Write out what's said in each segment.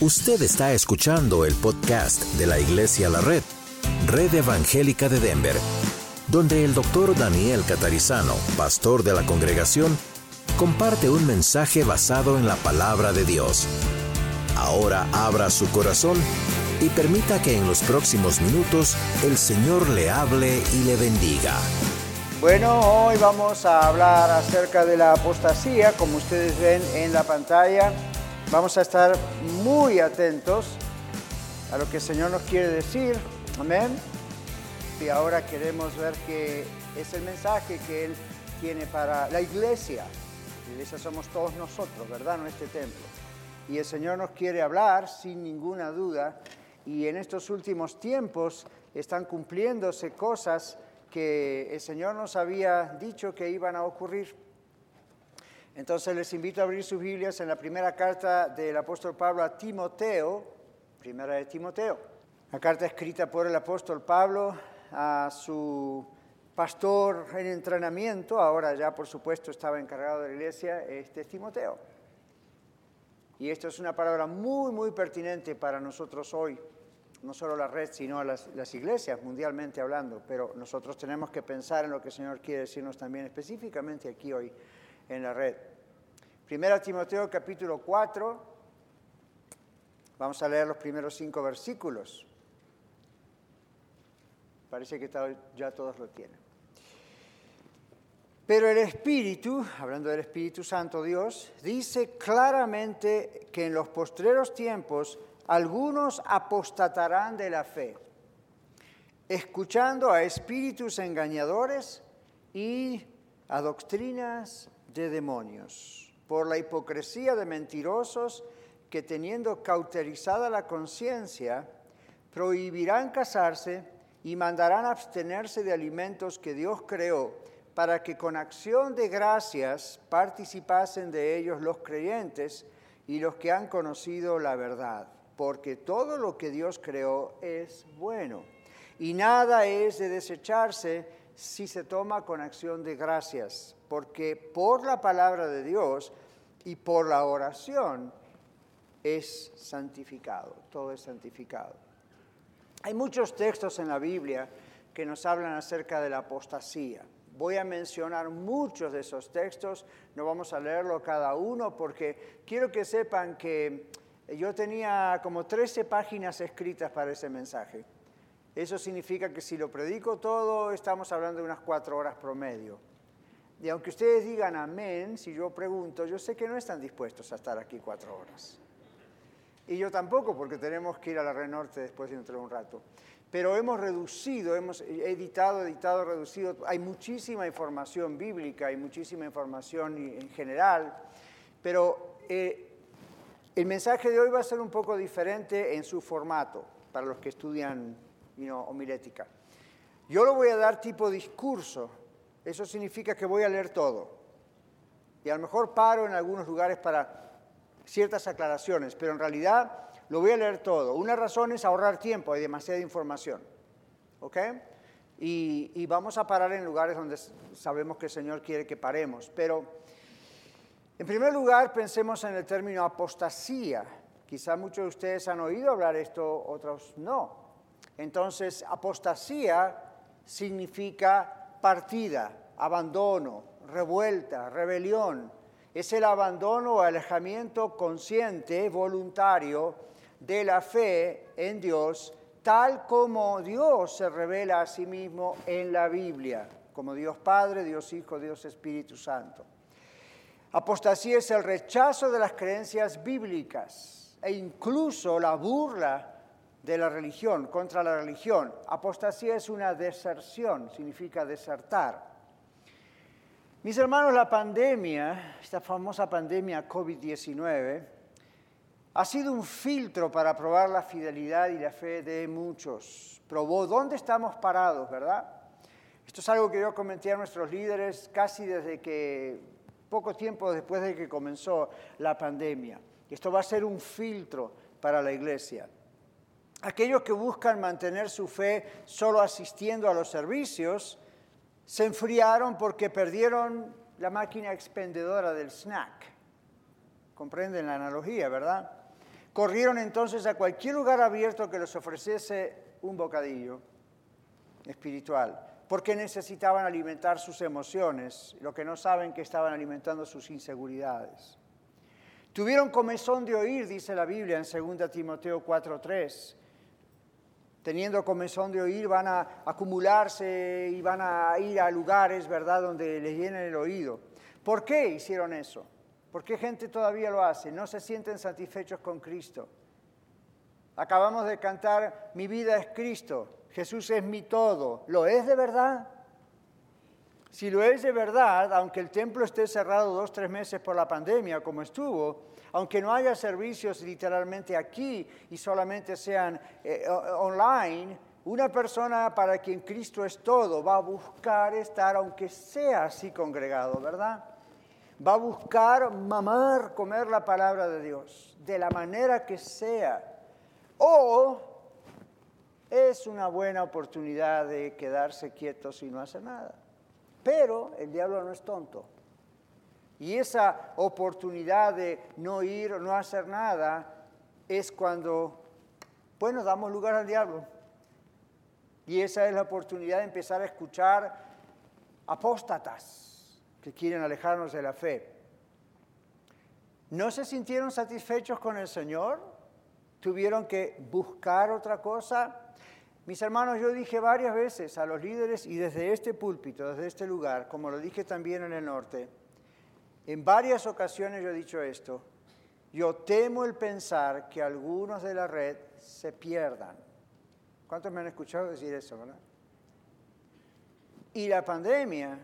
Usted está escuchando el podcast de la Iglesia La Red, Red Evangélica de Denver, donde el doctor Daniel Catarizano, pastor de la congregación, comparte un mensaje basado en la palabra de Dios. Ahora abra su corazón y permita que en los próximos minutos el Señor le hable y le bendiga. Bueno, hoy vamos a hablar acerca de la apostasía, como ustedes ven en la pantalla. Vamos a estar muy atentos a lo que el Señor nos quiere decir. Amén. Y ahora queremos ver qué es el mensaje que Él tiene para la iglesia. La iglesia somos todos nosotros, ¿verdad? No este templo. Y el Señor nos quiere hablar sin ninguna duda. Y en estos últimos tiempos están cumpliéndose cosas que el Señor nos había dicho que iban a ocurrir. Entonces les invito a abrir sus Biblias en la primera carta del apóstol Pablo a Timoteo, primera de Timoteo. La carta escrita por el apóstol Pablo a su pastor en entrenamiento, ahora ya por supuesto estaba encargado de la iglesia, este es Timoteo. Y esto es una palabra muy, muy pertinente para nosotros hoy, no solo la red, sino las, las iglesias mundialmente hablando, pero nosotros tenemos que pensar en lo que el Señor quiere decirnos también específicamente aquí hoy en la red. Primera Timoteo capítulo 4, vamos a leer los primeros cinco versículos. Parece que ya todos lo tienen. Pero el Espíritu, hablando del Espíritu Santo Dios, dice claramente que en los postreros tiempos algunos apostatarán de la fe, escuchando a espíritus engañadores y a doctrinas de demonios, por la hipocresía de mentirosos que teniendo cauterizada la conciencia, prohibirán casarse y mandarán abstenerse de alimentos que Dios creó, para que con acción de gracias participasen de ellos los creyentes y los que han conocido la verdad, porque todo lo que Dios creó es bueno, y nada es de desecharse si se toma con acción de gracias, porque por la palabra de Dios y por la oración es santificado, todo es santificado. Hay muchos textos en la Biblia que nos hablan acerca de la apostasía. Voy a mencionar muchos de esos textos, no vamos a leerlo cada uno porque quiero que sepan que yo tenía como 13 páginas escritas para ese mensaje. Eso significa que si lo predico todo, estamos hablando de unas cuatro horas promedio. Y aunque ustedes digan amén, si yo pregunto, yo sé que no están dispuestos a estar aquí cuatro horas. Y yo tampoco, porque tenemos que ir a la Red Norte después dentro de un rato. Pero hemos reducido, hemos editado, editado, reducido. Hay muchísima información bíblica, hay muchísima información en general. Pero eh, el mensaje de hoy va a ser un poco diferente en su formato para los que estudian homilética. Yo lo voy a dar tipo discurso, eso significa que voy a leer todo. Y a lo mejor paro en algunos lugares para ciertas aclaraciones, pero en realidad lo voy a leer todo. Una razón es ahorrar tiempo, hay demasiada información. ¿Ok? Y, y, vamos a parar en lugares donde sabemos que el Señor quiere que paremos. Pero, en primer lugar, pensemos en el término apostasía. Quizá muchos de ustedes han oído hablar esto, otros no. Entonces, apostasía significa partida, abandono, revuelta, rebelión. Es el abandono o alejamiento consciente, voluntario, de la fe en Dios, tal como Dios se revela a sí mismo en la Biblia, como Dios Padre, Dios Hijo, Dios Espíritu Santo. Apostasía es el rechazo de las creencias bíblicas e incluso la burla de la religión, contra la religión. Apostasía es una deserción, significa desertar. Mis hermanos, la pandemia, esta famosa pandemia COVID-19, ha sido un filtro para probar la fidelidad y la fe de muchos. Probó dónde estamos parados, ¿verdad? Esto es algo que yo comenté a nuestros líderes casi desde que, poco tiempo después de que comenzó la pandemia. Esto va a ser un filtro para la iglesia. Aquellos que buscan mantener su fe solo asistiendo a los servicios se enfriaron porque perdieron la máquina expendedora del snack. Comprenden la analogía, ¿verdad? Corrieron entonces a cualquier lugar abierto que les ofreciese un bocadillo espiritual, porque necesitaban alimentar sus emociones, lo que no saben que estaban alimentando sus inseguridades. Tuvieron comezón de oír, dice la Biblia en 2 Timoteo 4:3. Teniendo comezón de oír, van a acumularse y van a ir a lugares, ¿verdad?, donde les llenen el oído. ¿Por qué hicieron eso? ¿Por qué gente todavía lo hace? No se sienten satisfechos con Cristo. Acabamos de cantar, mi vida es Cristo, Jesús es mi todo. ¿Lo es de verdad? Si lo es de verdad, aunque el templo esté cerrado dos, tres meses por la pandemia, como estuvo, aunque no haya servicios literalmente aquí y solamente sean eh, online, una persona para quien Cristo es todo va a buscar estar, aunque sea así congregado, ¿verdad? va a buscar mamar, comer la palabra de Dios, de la manera que sea. O es una buena oportunidad de quedarse quietos y no hacer nada. Pero el diablo no es tonto. Y esa oportunidad de no ir o no hacer nada es cuando, bueno, damos lugar al diablo. Y esa es la oportunidad de empezar a escuchar apóstatas que quieren alejarnos de la fe. ¿No se sintieron satisfechos con el Señor? ¿Tuvieron que buscar otra cosa? Mis hermanos, yo dije varias veces a los líderes y desde este púlpito, desde este lugar, como lo dije también en el norte, en varias ocasiones yo he dicho esto, yo temo el pensar que algunos de la red se pierdan. ¿Cuántos me han escuchado decir eso, verdad? Y la pandemia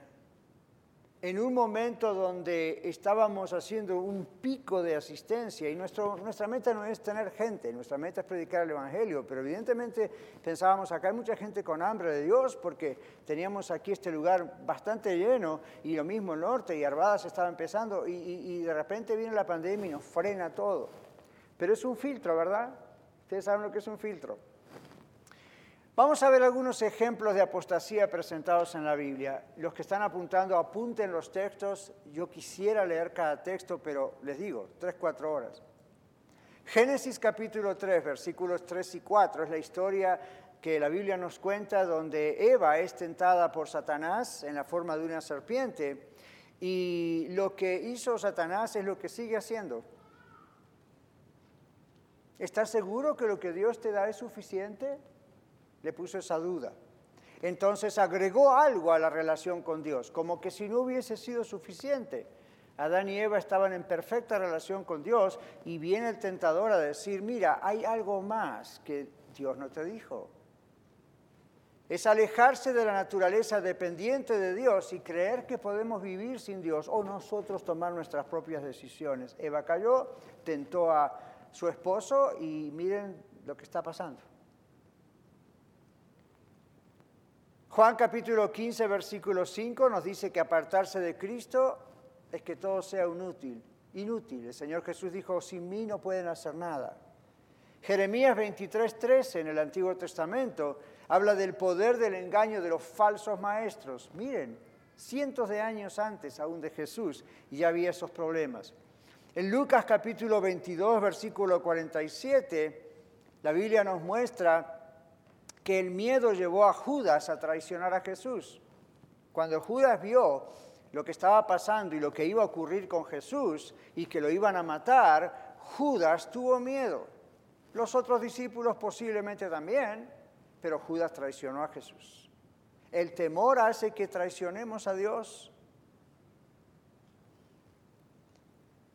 en un momento donde estábamos haciendo un pico de asistencia y nuestra meta no es tener gente, nuestra meta es predicar el Evangelio, pero evidentemente pensábamos, acá hay mucha gente con hambre de Dios porque teníamos aquí este lugar bastante lleno y lo mismo el norte y Arbadas estaba empezando y, y de repente viene la pandemia y nos frena todo. Pero es un filtro, ¿verdad? Ustedes saben lo que es un filtro. Vamos a ver algunos ejemplos de apostasía presentados en la Biblia. Los que están apuntando, apunten los textos. Yo quisiera leer cada texto, pero les digo, tres, cuatro horas. Génesis capítulo 3, versículos 3 y 4 es la historia que la Biblia nos cuenta donde Eva es tentada por Satanás en la forma de una serpiente y lo que hizo Satanás es lo que sigue haciendo. ¿Estás seguro que lo que Dios te da es suficiente? Le puso esa duda. Entonces agregó algo a la relación con Dios, como que si no hubiese sido suficiente. Adán y Eva estaban en perfecta relación con Dios y viene el tentador a decir, mira, hay algo más que Dios no te dijo. Es alejarse de la naturaleza dependiente de Dios y creer que podemos vivir sin Dios o nosotros tomar nuestras propias decisiones. Eva cayó, tentó a su esposo y miren lo que está pasando. Juan capítulo 15, versículo 5 nos dice que apartarse de Cristo es que todo sea inútil. Inútil. El Señor Jesús dijo, sin mí no pueden hacer nada. Jeremías 23, 13 en el Antiguo Testamento habla del poder del engaño de los falsos maestros. Miren, cientos de años antes aún de Jesús ya había esos problemas. En Lucas capítulo 22, versículo 47, la Biblia nos muestra que el miedo llevó a Judas a traicionar a Jesús. Cuando Judas vio lo que estaba pasando y lo que iba a ocurrir con Jesús y que lo iban a matar, Judas tuvo miedo. Los otros discípulos posiblemente también, pero Judas traicionó a Jesús. El temor hace que traicionemos a Dios.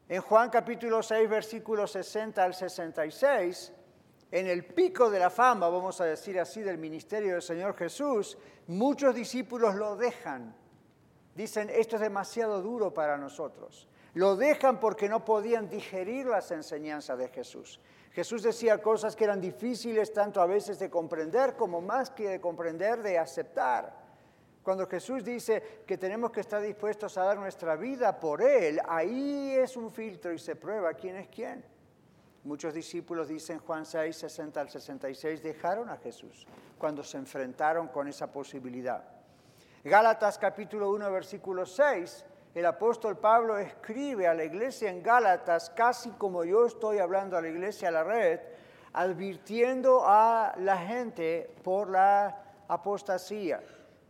En Juan capítulo 6, versículos 60 al 66, en el pico de la fama, vamos a decir así, del ministerio del Señor Jesús, muchos discípulos lo dejan. Dicen, esto es demasiado duro para nosotros. Lo dejan porque no podían digerir las enseñanzas de Jesús. Jesús decía cosas que eran difíciles tanto a veces de comprender como más que de comprender, de aceptar. Cuando Jesús dice que tenemos que estar dispuestos a dar nuestra vida por Él, ahí es un filtro y se prueba quién es quién. Muchos discípulos, dicen Juan 6, 60 al 66, dejaron a Jesús cuando se enfrentaron con esa posibilidad. Gálatas capítulo 1, versículo 6, el apóstol Pablo escribe a la iglesia en Gálatas, casi como yo estoy hablando a la iglesia a la red, advirtiendo a la gente por la apostasía.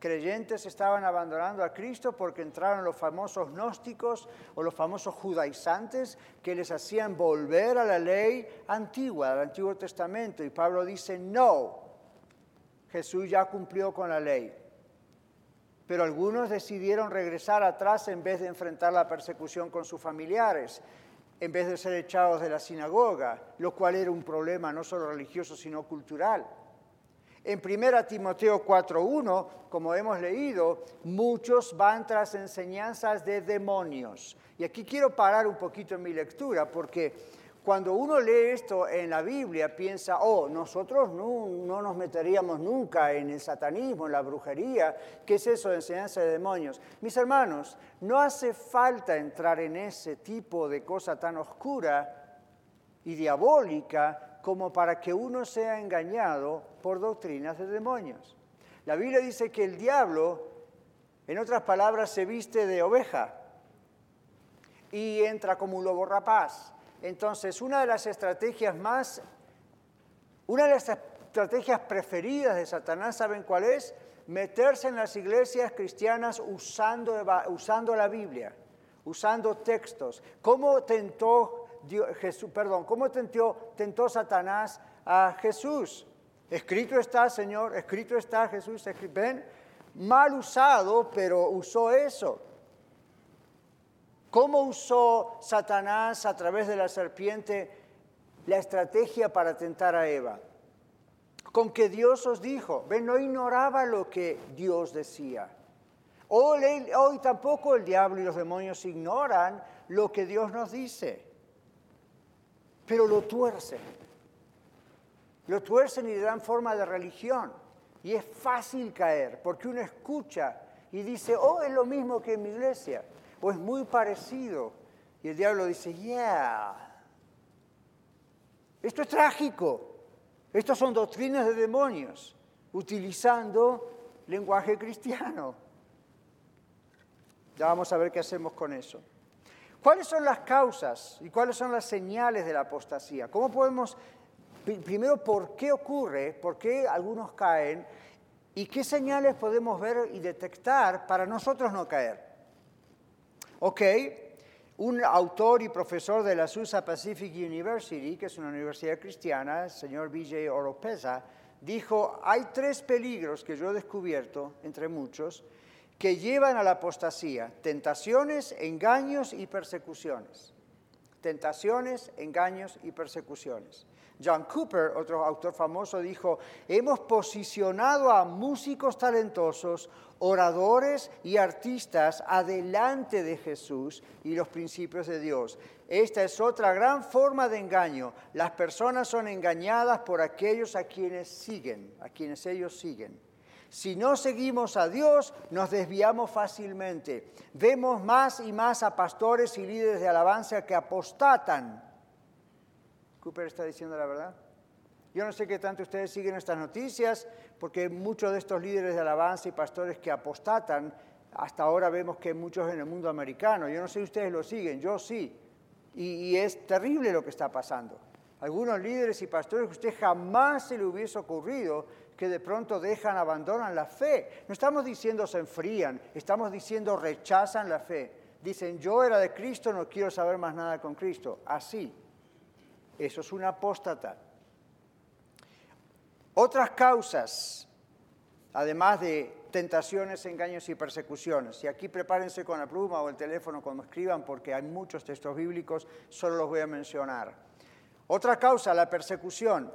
Creyentes estaban abandonando a Cristo porque entraron los famosos gnósticos o los famosos judaizantes que les hacían volver a la ley antigua, al Antiguo Testamento. Y Pablo dice, no, Jesús ya cumplió con la ley. Pero algunos decidieron regresar atrás en vez de enfrentar la persecución con sus familiares, en vez de ser echados de la sinagoga, lo cual era un problema no solo religioso, sino cultural. En 1 Timoteo 4.1, como hemos leído, muchos van tras enseñanzas de demonios. Y aquí quiero parar un poquito en mi lectura, porque cuando uno lee esto en la Biblia, piensa, oh, nosotros no, nos meteríamos nunca en el satanismo, en la brujería. ¿Qué es eso de enseñanza de demonios? Mis hermanos, no hace falta entrar en ese tipo de cosa tan oscura y diabólica como para que uno sea engañado por doctrinas de demonios. La Biblia dice que el diablo, en otras palabras, se viste de oveja y entra como un lobo rapaz entonces, una de las estrategias más, una de las estrategias preferidas de Satanás, ¿saben cuál es? Meterse en las iglesias cristianas usando, usando la Biblia, usando textos. ¿Cómo tentó Jesús, perdón, cómo tentó, Satanás a Jesús? Escrito está, Señor, escrito está Jesús, ven, mal usado, pero usó eso. ¿Cómo usó Satanás a través de la serpiente la estrategia para tentar a Eva? Con que Dios os dijo, ven, no ignoraba lo que Dios decía. Hoy tampoco el diablo y los demonios ignoran lo que Dios nos dice, pero lo tuercen. Lo tuercen y le dan forma de religión. Y es fácil caer, porque uno escucha y dice, oh, es lo mismo que en mi iglesia o es muy parecido. Y el diablo dice, yeah, esto es trágico. Estos son doctrinas de demonios, utilizando lenguaje cristiano. Ya vamos a ver qué hacemos con eso. ¿Cuáles son las causas y cuáles son las señales de la apostasía? ¿Cómo podemos, primero, por qué ocurre, por qué algunos caen y qué señales podemos ver y detectar para nosotros no caer? Ok, un autor y profesor de la Susa Pacific University, que es una universidad cristiana, el señor Vijay Oropesa, dijo, hay tres peligros que yo he descubierto, entre muchos, que llevan a la apostasía, tentaciones, engaños y persecuciones. Tentaciones, engaños y persecuciones. John Cooper, otro autor famoso, dijo, hemos posicionado a músicos talentosos, oradores y artistas adelante de Jesús y los principios de Dios. Esta es otra gran forma de engaño. Las personas son engañadas por aquellos a quienes siguen, a quienes ellos siguen. Si no seguimos a Dios, nos desviamos fácilmente. Vemos más y más a pastores y líderes de alabanza que apostatan Cooper está diciendo la verdad. Yo no sé qué tanto ustedes siguen estas noticias, porque muchos de estos líderes de alabanza y pastores que apostatan, hasta ahora vemos que muchos en el mundo americano, yo no sé si ustedes lo siguen, yo sí, y, es terrible lo que está pasando. Algunos líderes y pastores que usted jamás se le hubiese ocurrido que de pronto dejan, abandonan la fe. No estamos diciendo se enfrían, estamos diciendo rechazan la fe. Dicen, yo era de Cristo, no quiero saber más nada con Cristo. Así. Eso es una apóstata. Otras causas, además de tentaciones, engaños y persecuciones. Y aquí prepárense con la pluma o el teléfono cuando escriban, porque hay muchos textos bíblicos, solo los voy a mencionar. Otra causa, la persecución.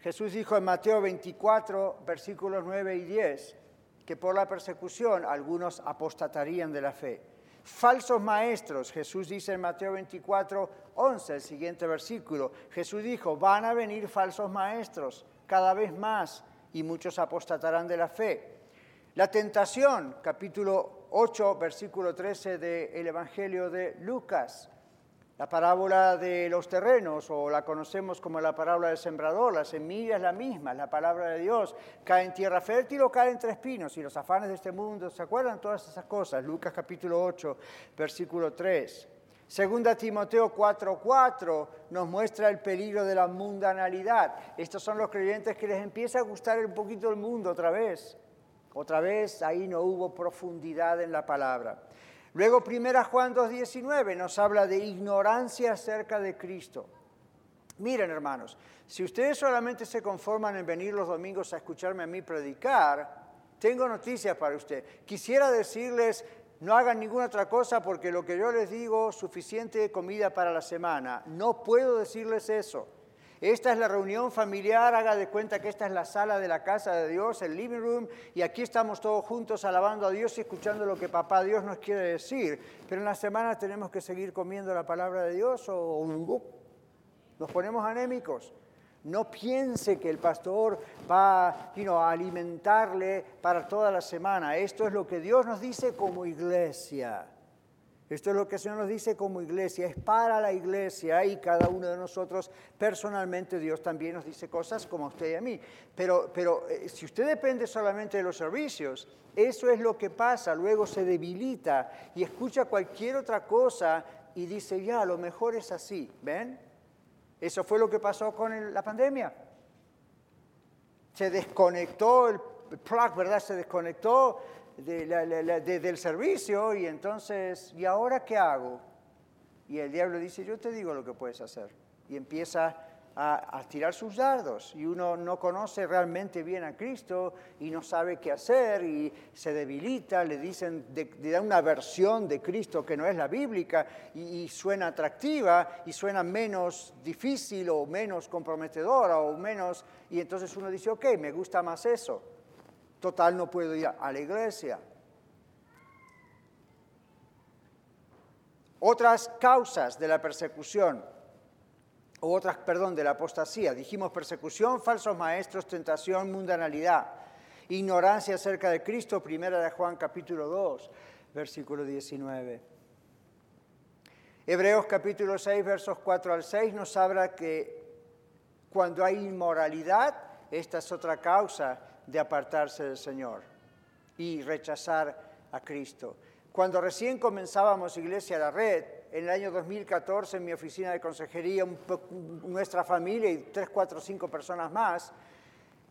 Jesús dijo en Mateo 24, versículos 9 y 10, que por la persecución algunos apostatarían de la fe. Falsos maestros, Jesús dice en Mateo 24, 11, el siguiente versículo, Jesús dijo, van a venir falsos maestros cada vez más y muchos apostatarán de la fe. La tentación, capítulo 8, versículo 13 del Evangelio de Lucas. La parábola de los terrenos, o la conocemos como la parábola del sembrador, la semilla es la misma, la palabra de Dios. Cae en tierra fértil o cae entre espinos, y los afanes de este mundo, ¿se acuerdan todas esas cosas? Lucas capítulo 8, versículo 3. Segunda Timoteo 4:4 nos muestra el peligro de la mundanalidad. Estos son los creyentes que les empieza a gustar un poquito el mundo otra vez. Otra vez ahí no hubo profundidad en la palabra. Luego, primera Juan 2.19 nos habla de ignorancia acerca de Cristo. Miren, hermanos, si ustedes solamente se conforman en venir los domingos a escucharme a mí predicar, tengo noticias para usted. Quisiera decirles, no hagan ninguna otra cosa porque lo que yo les digo, suficiente comida para la semana. No puedo decirles eso. Esta es la reunión familiar, haga de cuenta que esta es la sala de la casa de Dios, el living room, y aquí estamos todos juntos alabando a Dios y escuchando lo que papá Dios nos quiere decir. Pero en la semana tenemos que seguir comiendo la palabra de Dios o nos ponemos anémicos. No piense que el pastor va a alimentarle para toda la semana. Esto es lo que Dios nos dice como iglesia. Esto es lo que el Señor nos dice como iglesia, es para la iglesia y cada uno de nosotros personalmente Dios también nos dice cosas como usted y a mí. Pero, pero eh, si usted depende solamente de los servicios, eso es lo que pasa, luego se debilita y escucha cualquier otra cosa y dice, ya, lo mejor es así, ¿ven? Eso fue lo que pasó con la pandemia. Se desconectó el plug, ¿verdad? Se desconectó del servicio y entonces, ¿y ahora qué hago? Y el diablo dice, yo te digo lo que puedes hacer. Y empieza a, tirar sus dardos y uno no conoce realmente bien a Cristo y no sabe qué hacer y se debilita, le dicen, le dan una versión de Cristo que no es la bíblica y, y, suena atractiva y suena menos difícil o menos comprometedora o menos, y entonces uno dice, ok, me gusta más eso. Total, no puedo ir a la iglesia. Otras causas de la persecución, o otras, perdón, de la apostasía. Dijimos persecución, falsos maestros, tentación, mundanalidad, ignorancia acerca de Cristo, primera de Juan capítulo 2, versículo 19. Hebreos capítulo 6, versos 4 al 6 nos habla que cuando hay inmoralidad, esta es otra causa de apartarse del Señor y rechazar a Cristo. Cuando recién comenzábamos Iglesia La Red, en el año 2014 en mi oficina de consejería, nuestra familia y tres, cuatro, cinco personas más,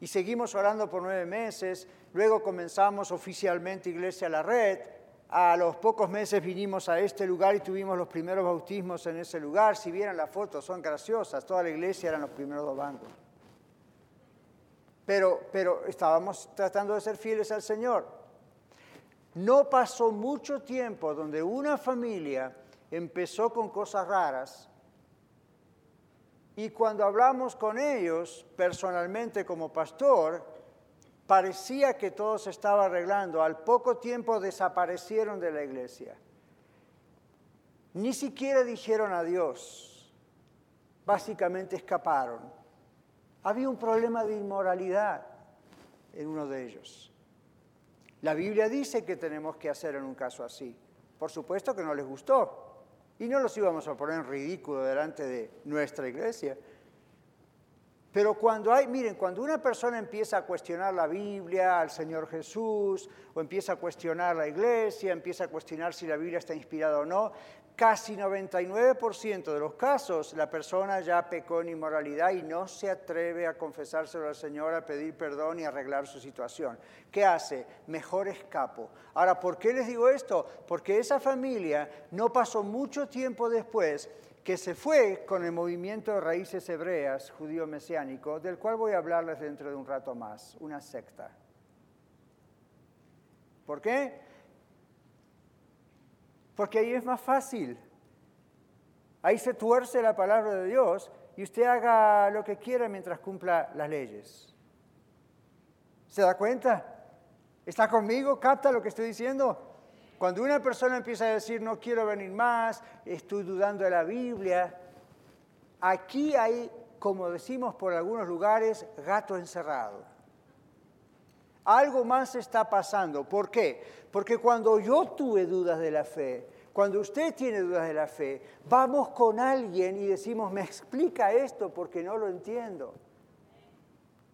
y seguimos orando por nueve meses, luego comenzamos oficialmente Iglesia La Red, a los pocos meses vinimos a este lugar y tuvimos los primeros bautismos en ese lugar. Si vieran las fotos, son graciosas. Toda la iglesia eran los primeros dos bancos pero, estábamos tratando de ser fieles al Señor. No pasó mucho tiempo donde una familia empezó con cosas raras y cuando hablamos con ellos personalmente como pastor, parecía que todo se estaba arreglando. Al poco tiempo desaparecieron de la iglesia. Ni siquiera dijeron adiós. Básicamente escaparon. Había un problema de inmoralidad en uno de ellos. La Biblia dice que tenemos que hacer en un caso así. Por supuesto que no les gustó. Y no los íbamos a poner en ridículo delante de nuestra iglesia. Pero cuando hay, miren, cuando una persona empieza a cuestionar la Biblia, al Señor Jesús, o empieza a cuestionar la iglesia, empieza a cuestionar si la Biblia está inspirada o no, casi 99% de los casos la persona ya pecó en inmoralidad y no se atreve a confesárselo al Señor, a pedir perdón y arreglar su situación. ¿Qué hace? Mejor escapo. Ahora, ¿por qué les digo esto? Porque esa familia no pasó mucho tiempo después que se fue con el movimiento de raíces hebreas judío mesiánico, del cual voy a hablarles dentro de un rato más, una secta. ¿Por qué? Porque ahí es más fácil. Ahí se tuerce la palabra de Dios y usted haga lo que quiera mientras cumpla las leyes. ¿Se da cuenta? ¿Está conmigo? ¿Capta lo que estoy diciendo? Cuando una persona empieza a decir no quiero venir más, estoy dudando de la Biblia, aquí hay, como decimos por algunos lugares, gato encerrado. Algo más está pasando. ¿Por qué? Porque cuando yo tuve dudas de la fe, Cuando usted tiene dudas de la fe, vamos con alguien y decimos, me explica esto porque no lo entiendo.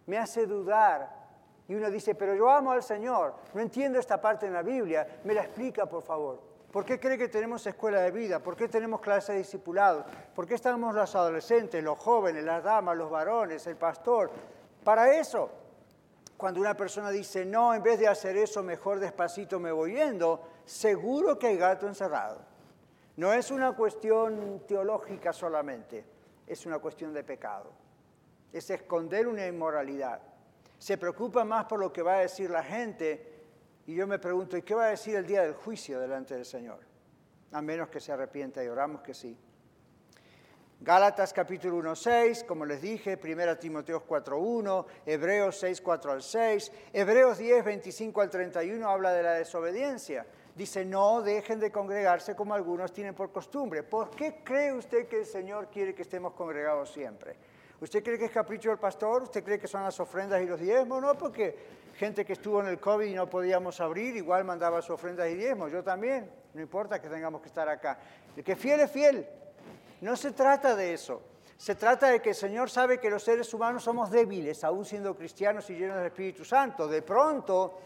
Me hace dudar. Y uno dice, pero yo amo al Señor, no entiendo esta parte en la Biblia, me la explica por favor. ¿Por qué cree que tenemos escuela de vida? ¿Por qué tenemos clases de discipulados? ¿Por qué estamos los adolescentes, los jóvenes, las damas, los varones, el pastor? Para eso. Cuando una persona dice, no, en vez de hacer eso, mejor despacito me voy yendo, seguro que hay gato encerrado. No es una cuestión teológica solamente, es una cuestión de pecado. Es esconder una inmoralidad. Se preocupa más por lo que va a decir la gente y yo me pregunto, ¿y qué va a decir el día del juicio delante del Señor? A menos que se arrepienta y oramos que sí. Gálatas capítulo 1, 6, como les dije, 1 Timoteo 4, 1, Hebreos 6, 4 al 6, Hebreos 10, 25 al 31 habla de la desobediencia. Dice, no dejen de congregarse como algunos tienen por costumbre. ¿Por qué cree usted que el Señor quiere que estemos congregados siempre? ¿Usted cree que es capricho del pastor? ¿Usted cree que son las ofrendas y los diezmos? No, porque gente que estuvo en el COVID y no podíamos abrir, igual mandaba su ofrendas y diezmos. Yo también, no importa que tengamos que estar acá. El que fiel es fiel. No se trata de eso. Se trata de que el Señor sabe que los seres humanos somos débiles, aún siendo cristianos y llenos del Espíritu Santo. De pronto,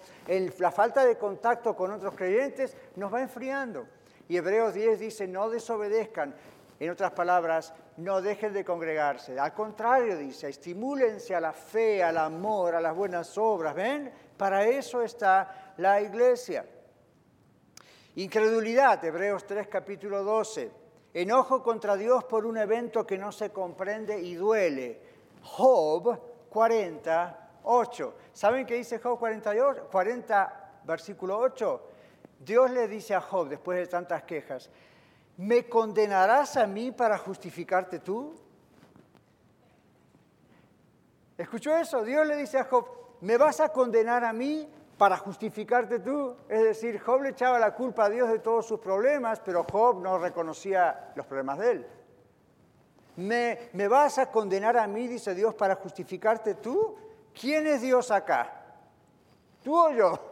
la falta de contacto con otros creyentes nos va enfriando. Y Hebreos 10 dice, no desobedezcan. En otras palabras, no dejen de congregarse. Al contrario, dice, estimúlense a la fe, al amor, a las buenas obras. ¿Ven? Para eso está la iglesia. Incredulidad, Hebreos 3, capítulo 12. Enojo contra Dios por un evento que no se comprende y duele. Job 48. ¿Saben qué dice Job 48? 40, versículo 8? Dios le dice a Job, después de tantas quejas, ¿me condenarás a mí para justificarte tú? ¿Escuchó eso? Dios le dice a Job, ¿me vas a condenar a mí para justificarte tú? Es decir, Job le echaba la culpa a Dios de todos sus problemas, pero Job no reconocía los problemas de él. ¿Me, ¿Me vas a condenar a mí, dice Dios, para justificarte tú? ¿Quién es Dios acá? ¿Tú o yo?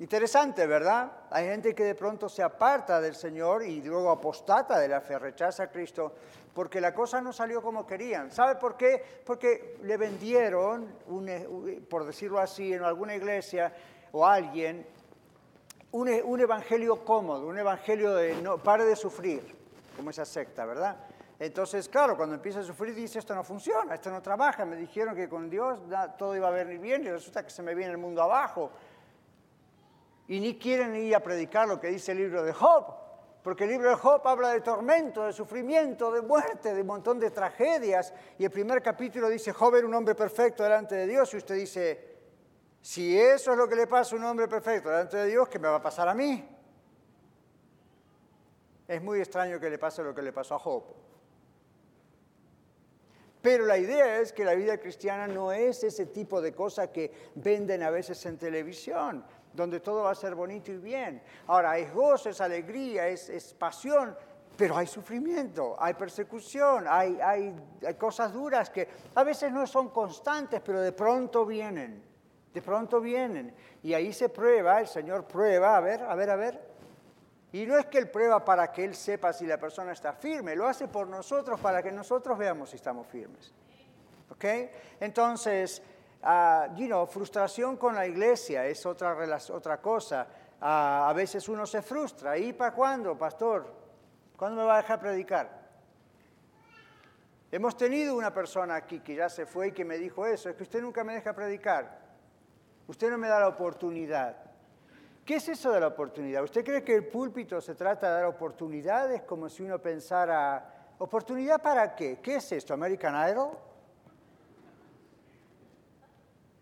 Interesante, ¿verdad? Hay gente que de pronto se aparta del Señor y luego apostata de la fe, rechaza a Cristo, porque la cosa no salió como querían. ¿Sabe por qué? Porque le vendieron, por decirlo así, en alguna iglesia o alguien, un, un evangelio cómodo, un evangelio de no pare de sufrir, como esa secta, ¿verdad? Entonces, claro, cuando empieza a sufrir dice, esto no funciona, esto no trabaja, me dijeron que con Dios todo iba a venir bien y resulta que se me viene el mundo abajo y ni quieren ir a predicar lo que dice el libro de Job, porque el libro de Job habla de tormento, de sufrimiento, de muerte, de un montón de tragedias, y el primer capítulo dice, Job era un hombre perfecto delante de Dios, y usted dice, si eso es lo que le pasa a un hombre perfecto delante de Dios, ¿qué me va a pasar a mí? Es muy extraño que le pase lo que le pasó a Job. Pero la idea es que la vida cristiana no es ese tipo de cosa que venden a veces en televisión donde todo va a ser bonito y bien. Ahora, es gozo, es alegría, es, pasión, pero hay sufrimiento, hay persecución, hay, hay, cosas duras que a veces no son constantes, pero de pronto vienen, de pronto vienen. Y ahí se prueba, el Señor prueba, a ver, a ver, a ver. Y no es que Él prueba para que Él sepa si la persona está firme, lo hace por nosotros para que nosotros veamos si estamos firmes. ¿Ok? Entonces, uh, frustración con la iglesia es otra, otra cosa. Ah, a veces uno se frustra. ¿Y para cuándo, pastor? ¿Cuándo me va a dejar predicar? Hemos tenido una persona aquí que ya se fue y que me dijo eso, es que usted nunca me deja predicar. Usted no me da la oportunidad. ¿Qué es eso de la oportunidad? ¿Usted cree que el púlpito se trata de dar oportunidades como si uno pensara, ¿oportunidad para qué? ¿Qué es esto? ¿American Idol?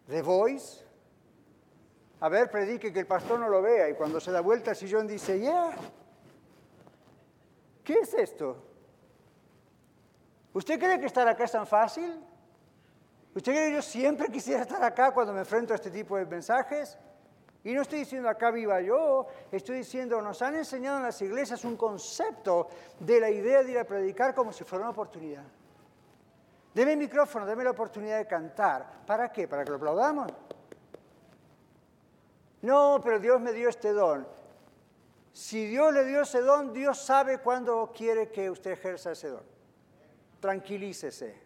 The Voice. A ver, predique que el pastor no lo vea y cuando se da vuelta al sillón dice, ya, ¿qué es esto? ¿Usted cree que estar acá es tan fácil? ¿Usted cree que yo siempre quisiera estar acá cuando me enfrento a este tipo de mensajes? Y no estoy diciendo acá viva yo, estoy diciendo, nos han enseñado en las iglesias un concepto de la idea de ir a predicar como si fuera una oportunidad. Deme el micrófono, deme la oportunidad de cantar. ¿Para qué? ¿Para que lo aplaudamos? No, pero Dios me dio este don. Si Dios le dio ese don, Dios sabe cuándo quiere que usted ejerza ese don. Tranquilícese.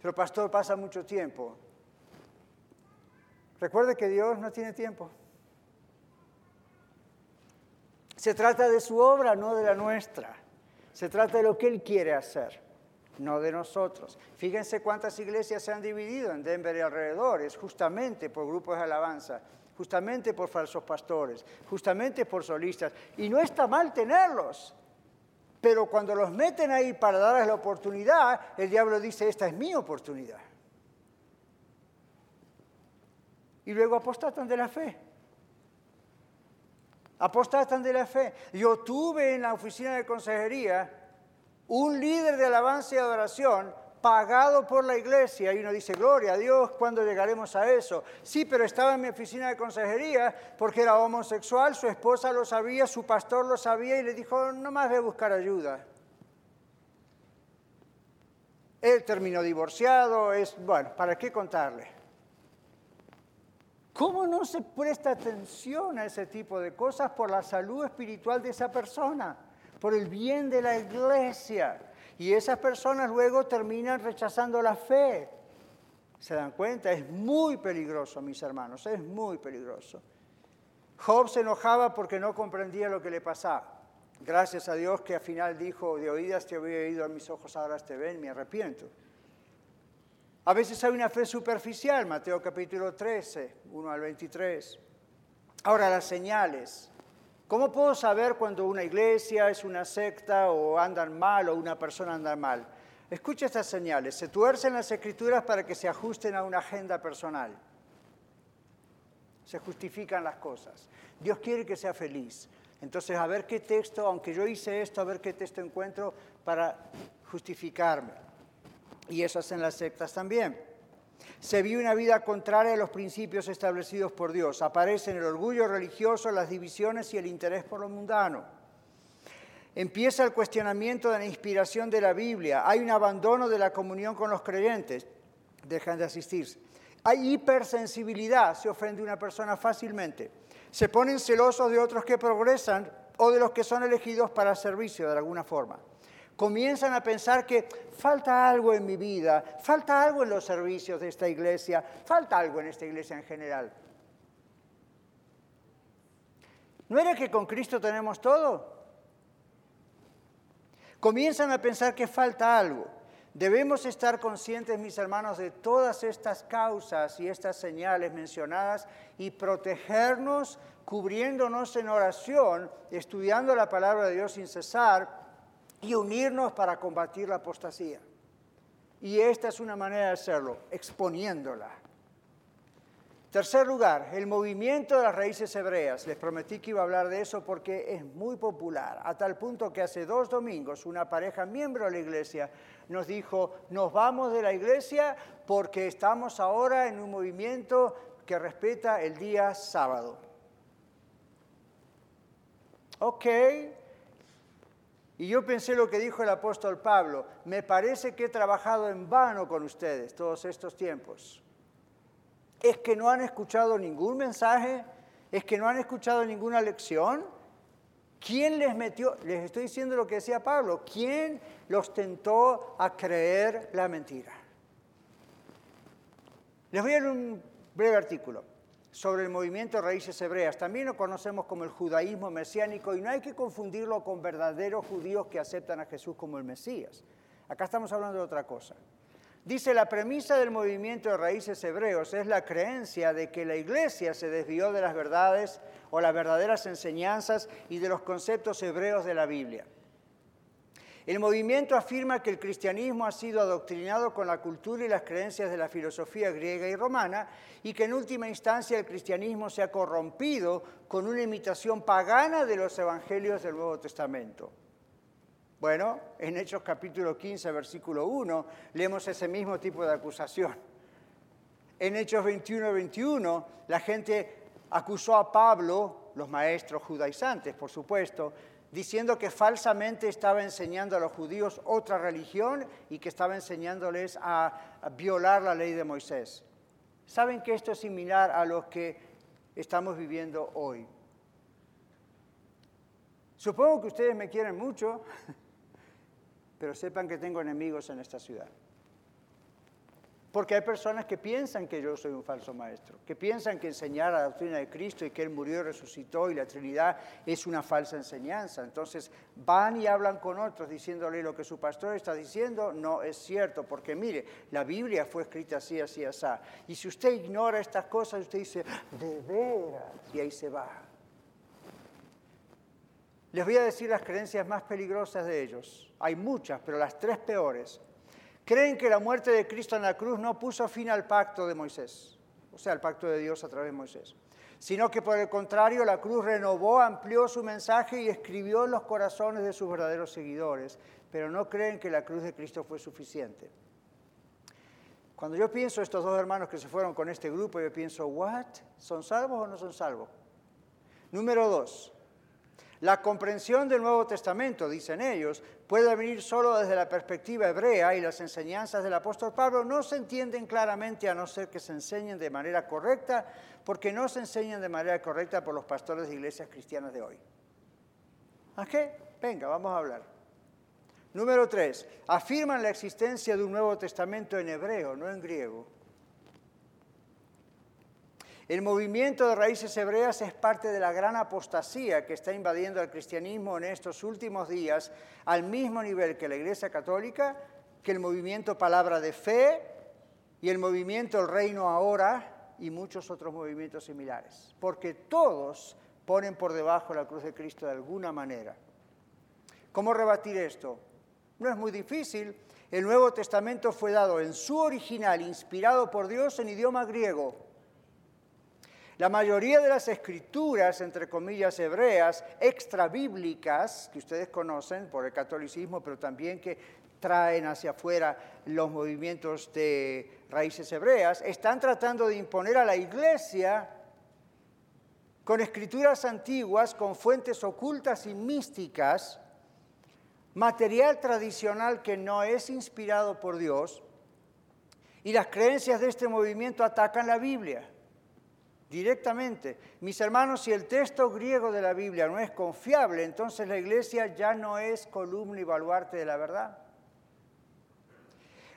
Pero pastor, pasa mucho tiempo. Recuerde que Dios no tiene tiempo. Se trata de su obra, no de la nuestra. Se trata de lo que Él quiere hacer, no de nosotros. Fíjense cuántas iglesias se han dividido en Denver y alrededores, justamente por grupos de alabanza, justamente por falsos pastores, justamente por solistas. Y no está mal tenerlos. Pero cuando los meten ahí para darles la oportunidad, el diablo dice, esta es mi oportunidad. Y luego apostatan de la fe apostatan de la fe. Yo tuve en la oficina de consejería un líder de alabanza y adoración pagado por la iglesia y uno dice, gloria a Dios, ¿cuándo llegaremos a eso? Sí, pero estaba en mi oficina de consejería porque era homosexual, su esposa lo sabía, su pastor lo sabía y le dijo, no más a buscar ayuda. Él terminó divorciado, es, bueno, ¿para qué contarle? ¿Cómo no se presta atención a ese tipo de cosas por la salud espiritual de esa persona, por el bien de la iglesia? Y esas personas luego terminan rechazando la fe. ¿Se dan cuenta? Es muy peligroso, mis hermanos, es muy peligroso. Job se enojaba porque no comprendía lo que le pasaba. Gracias a Dios que al final dijo, de oídas te había oído, a mis ojos ahora te ven, me arrepiento. A veces hay una fe superficial, Mateo capítulo 13, 1 al 23. Ahora las señales. ¿Cómo puedo saber cuando una iglesia es una secta o andan mal o una persona anda mal? Escucha estas señales. Se tuercen las escrituras para que se ajusten a una agenda personal. Se justifican las cosas. Dios quiere que sea feliz. Entonces, a ver qué texto, aunque yo hice esto, a ver qué texto encuentro para justificarme y esas en las sectas también. Se vive una vida contraria a los principios establecidos por Dios. Aparecen el orgullo religioso, las divisiones y el interés por lo mundano. Empieza el cuestionamiento de la inspiración de la Biblia. Hay un abandono de la comunión con los creyentes. Dejan de asistir. Hay hipersensibilidad. Se ofende una persona fácilmente. Se ponen celosos de otros que progresan o de los que son elegidos para servicio de alguna forma comienzan a pensar que falta algo en mi vida, falta algo en los servicios de esta iglesia, falta algo en esta iglesia en general. ¿No era que con Cristo tenemos todo? Comienzan a pensar que falta algo. Debemos estar conscientes, mis hermanos, de todas estas causas y estas señales mencionadas y protegernos cubriéndonos en oración, estudiando la palabra de Dios sin cesar y unirnos para combatir la apostasía. Y esta es una manera de hacerlo, exponiéndola. Tercer lugar, el movimiento de las raíces hebreas. Les prometí que iba a hablar de eso porque es muy popular, a tal punto que hace dos domingos una pareja miembro de la iglesia nos dijo, nos vamos de la iglesia porque estamos ahora en un movimiento que respeta el día sábado. Ok, y yo pensé lo que dijo el apóstol Pablo, me parece que he trabajado en vano con ustedes todos estos tiempos. ¿Es que no han escuchado ningún mensaje? ¿Es que no han escuchado ninguna lección? ¿Quién les metió? Les estoy diciendo lo que decía Pablo. ¿Quién los tentó a creer la mentira? Les voy a dar un breve artículo sobre el movimiento de raíces hebreas. También lo conocemos como el judaísmo mesiánico y no hay que confundirlo con verdaderos judíos que aceptan a Jesús como el Mesías. Acá estamos hablando de otra cosa. Dice, la premisa del movimiento de raíces hebreos es la creencia de que la iglesia se desvió de las verdades o las verdaderas enseñanzas y de los conceptos hebreos de la Biblia. El movimiento afirma que el cristianismo ha sido adoctrinado con la cultura y las creencias de la filosofía griega y romana y que en última instancia el cristianismo se ha corrompido con una imitación pagana de los evangelios del Nuevo Testamento. Bueno, en Hechos capítulo 15, versículo 1, leemos ese mismo tipo de acusación. En Hechos 21, 21, la gente acusó a Pablo, los maestros judaizantes, por supuesto, diciendo que falsamente estaba enseñando a los judíos otra religión y que estaba enseñándoles a, violar la ley de Moisés. ¿Saben que esto es similar a lo que estamos viviendo hoy? Supongo que ustedes me quieren mucho, pero sepan que tengo enemigos en esta ciudad. Porque hay personas que piensan que yo soy un falso maestro, que piensan que enseñar la doctrina de Cristo y que Él murió y resucitó y la Trinidad es una falsa enseñanza. Entonces van y hablan con otros diciéndole lo que su pastor está diciendo no es cierto, porque mire, la Biblia fue escrita así, así, así. Y si usted ignora estas cosas, usted dice, de veras, y ahí se va. Les voy a decir las creencias más peligrosas de ellos. Hay muchas, pero las tres peores creen que la muerte de Cristo en la cruz no puso fin al pacto de Moisés, o sea, el pacto de Dios a través de Moisés, sino que por el contrario la cruz renovó, amplió su mensaje y escribió en los corazones de sus verdaderos seguidores, pero no creen que la cruz de Cristo fue suficiente. Cuando yo pienso estos dos hermanos que se fueron con este grupo, yo pienso, ¿what? ¿Son salvos o no son salvos? Número dos, la comprensión del Nuevo Testamento, dicen ellos, puede venir solo desde la perspectiva hebrea y las enseñanzas del apóstol Pablo no se entienden claramente a no ser que se enseñen de manera correcta, porque no se enseñan de manera correcta por los pastores de iglesias cristianas de hoy. ¿A qué? Venga, vamos a hablar. Número tres, afirman la existencia de un Nuevo Testamento en hebreo, no en griego. El movimiento de raíces hebreas es parte de la gran apostasía que está invadiendo al cristianismo en estos últimos días, al mismo nivel que la Iglesia Católica, que el movimiento Palabra de Fe y el movimiento El Reino Ahora y muchos otros movimientos similares, porque todos ponen por debajo la cruz de Cristo de alguna manera. ¿Cómo rebatir esto? No es muy difícil. El Nuevo Testamento fue dado en su original, inspirado por Dios en idioma griego la mayoría de las escrituras, entre comillas, hebreas, extrabíblicas, que ustedes conocen por el catolicismo, pero también que traen hacia afuera los movimientos de raíces hebreas, están tratando de imponer a la iglesia con escrituras antiguas, con fuentes ocultas y místicas, material tradicional que no es inspirado por Dios, y las creencias de este movimiento atacan la Biblia directamente. Mis hermanos, si el texto griego de la Biblia no es confiable, entonces la iglesia ya no es columna y baluarte de la verdad.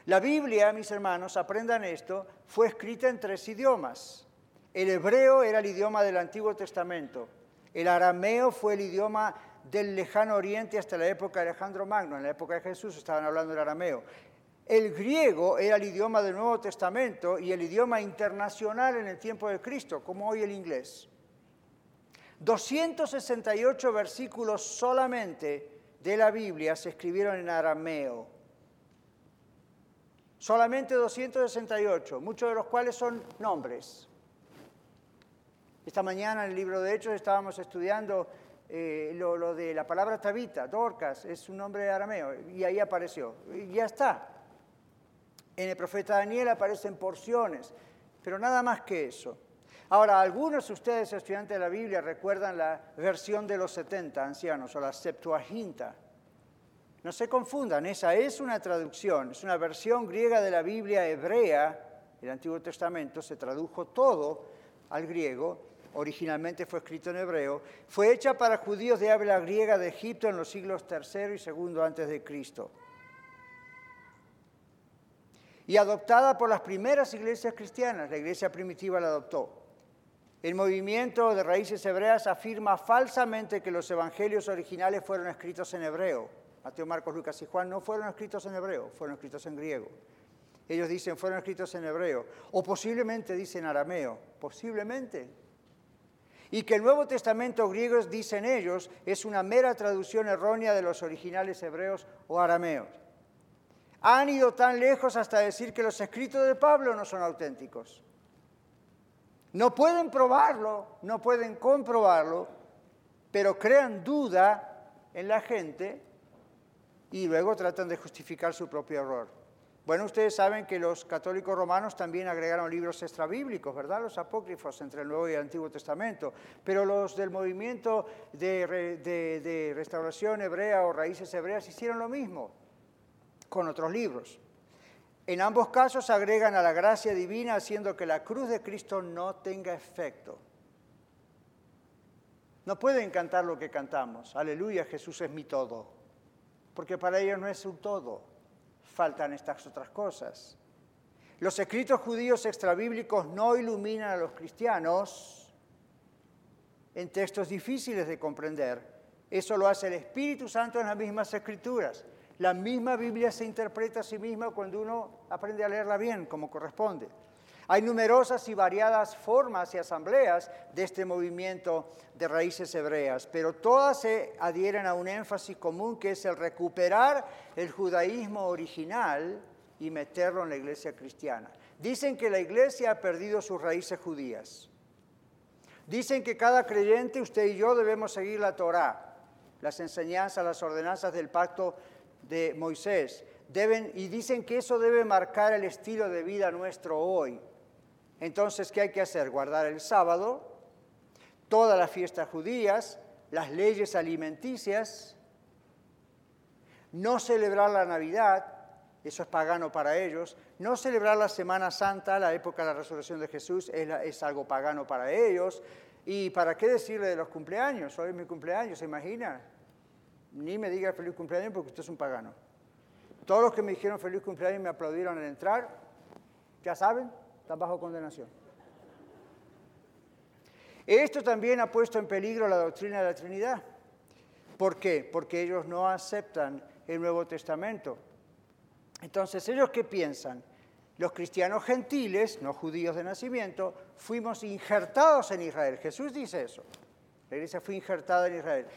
La Biblia, mis hermanos, aprendan esto, fue escrita en tres idiomas. El hebreo era el idioma del Antiguo Testamento. El arameo fue el idioma del lejano oriente hasta la época de Alejandro Magno. En la época de Jesús estaban hablando el arameo. El griego era el idioma del Nuevo Testamento y el idioma internacional en el tiempo de Cristo, como hoy el inglés. 268 versículos solamente de la Biblia se escribieron en arameo. Solamente 268, muchos de los cuales son nombres. Esta mañana en el libro de Hechos estábamos estudiando eh, lo, lo, de la palabra Tabita, Dorcas, es un nombre arameo, y ahí apareció. Y ya está. En el profeta Daniel aparecen porciones, pero nada más que eso. Ahora, algunos de ustedes, estudiantes de la Biblia, recuerdan la versión de los 70 ancianos o la Septuaginta. No se confundan, esa es una traducción, es una versión griega de la Biblia hebrea. El Antiguo Testamento se tradujo todo al griego, originalmente fue escrito en hebreo, fue hecha para judíos de habla griega de Egipto en los siglos III y II antes de Cristo y adoptada por las primeras iglesias cristianas. La iglesia primitiva la adoptó. El movimiento de raíces hebreas afirma falsamente que los evangelios originales fueron escritos en hebreo. Mateo, Marcos, Lucas y Juan no fueron escritos en hebreo, fueron escritos en griego. Ellos dicen fueron escritos en hebreo, o posiblemente dicen arameo, posiblemente. Y que el Nuevo Testamento griego, dicen ellos, es una mera traducción errónea de los originales hebreos o arameos han ido tan lejos hasta decir que los escritos de Pablo no son auténticos. No pueden probarlo, no pueden comprobarlo, pero crean duda en la gente y luego tratan de justificar su propio error. Bueno, ustedes saben que los católicos romanos también agregaron libros extrabíblicos, ¿verdad? Los apócrifos entre el Nuevo y el Antiguo Testamento. Pero los del movimiento de, restauración hebrea o raíces hebreas hicieron lo mismo con otros libros. En ambos casos agregan a la gracia divina haciendo que la cruz de Cristo no tenga efecto. No pueden cantar lo que cantamos. Aleluya, Jesús es mi todo. Porque para ellos no es un todo. Faltan estas otras cosas. Los escritos judíos extrabíblicos no iluminan a los cristianos en textos difíciles de comprender. Eso lo hace el Espíritu Santo en las mismas escrituras. La misma Biblia se interpreta a sí misma cuando uno aprende a leerla bien, como corresponde. Hay numerosas y variadas formas y asambleas de este movimiento de raíces hebreas, pero todas se adhieren a un énfasis común que es el recuperar el judaísmo original y meterlo en la iglesia cristiana. Dicen que la iglesia ha perdido sus raíces judías. Dicen que cada creyente, usted y yo, debemos seguir la Torá, las enseñanzas, las ordenanzas del pacto de Moisés. Deben, y dicen que eso debe marcar el estilo de vida nuestro hoy. Entonces, ¿qué hay que hacer? Guardar el sábado, todas las fiestas judías, las leyes alimenticias, no celebrar la Navidad, eso es pagano para ellos, no celebrar la Semana Santa, la época de la resurrección de Jesús, es, es algo pagano para ellos. ¿Y para qué decirle de los cumpleaños? Hoy es mi cumpleaños, ¿se imagina? Ni me diga feliz cumpleaños porque usted es un pagano. Todos los que me dijeron feliz cumpleaños y me aplaudieron al entrar, ya saben, están bajo condenación. Esto también ha puesto en peligro la doctrina de la Trinidad. ¿Por qué? Porque ellos no aceptan el Nuevo Testamento. Entonces, ¿ellos qué piensan? Los cristianos gentiles, no judíos de nacimiento, fuimos injertados en Israel. Jesús dice eso. La iglesia fue injertada en Israel.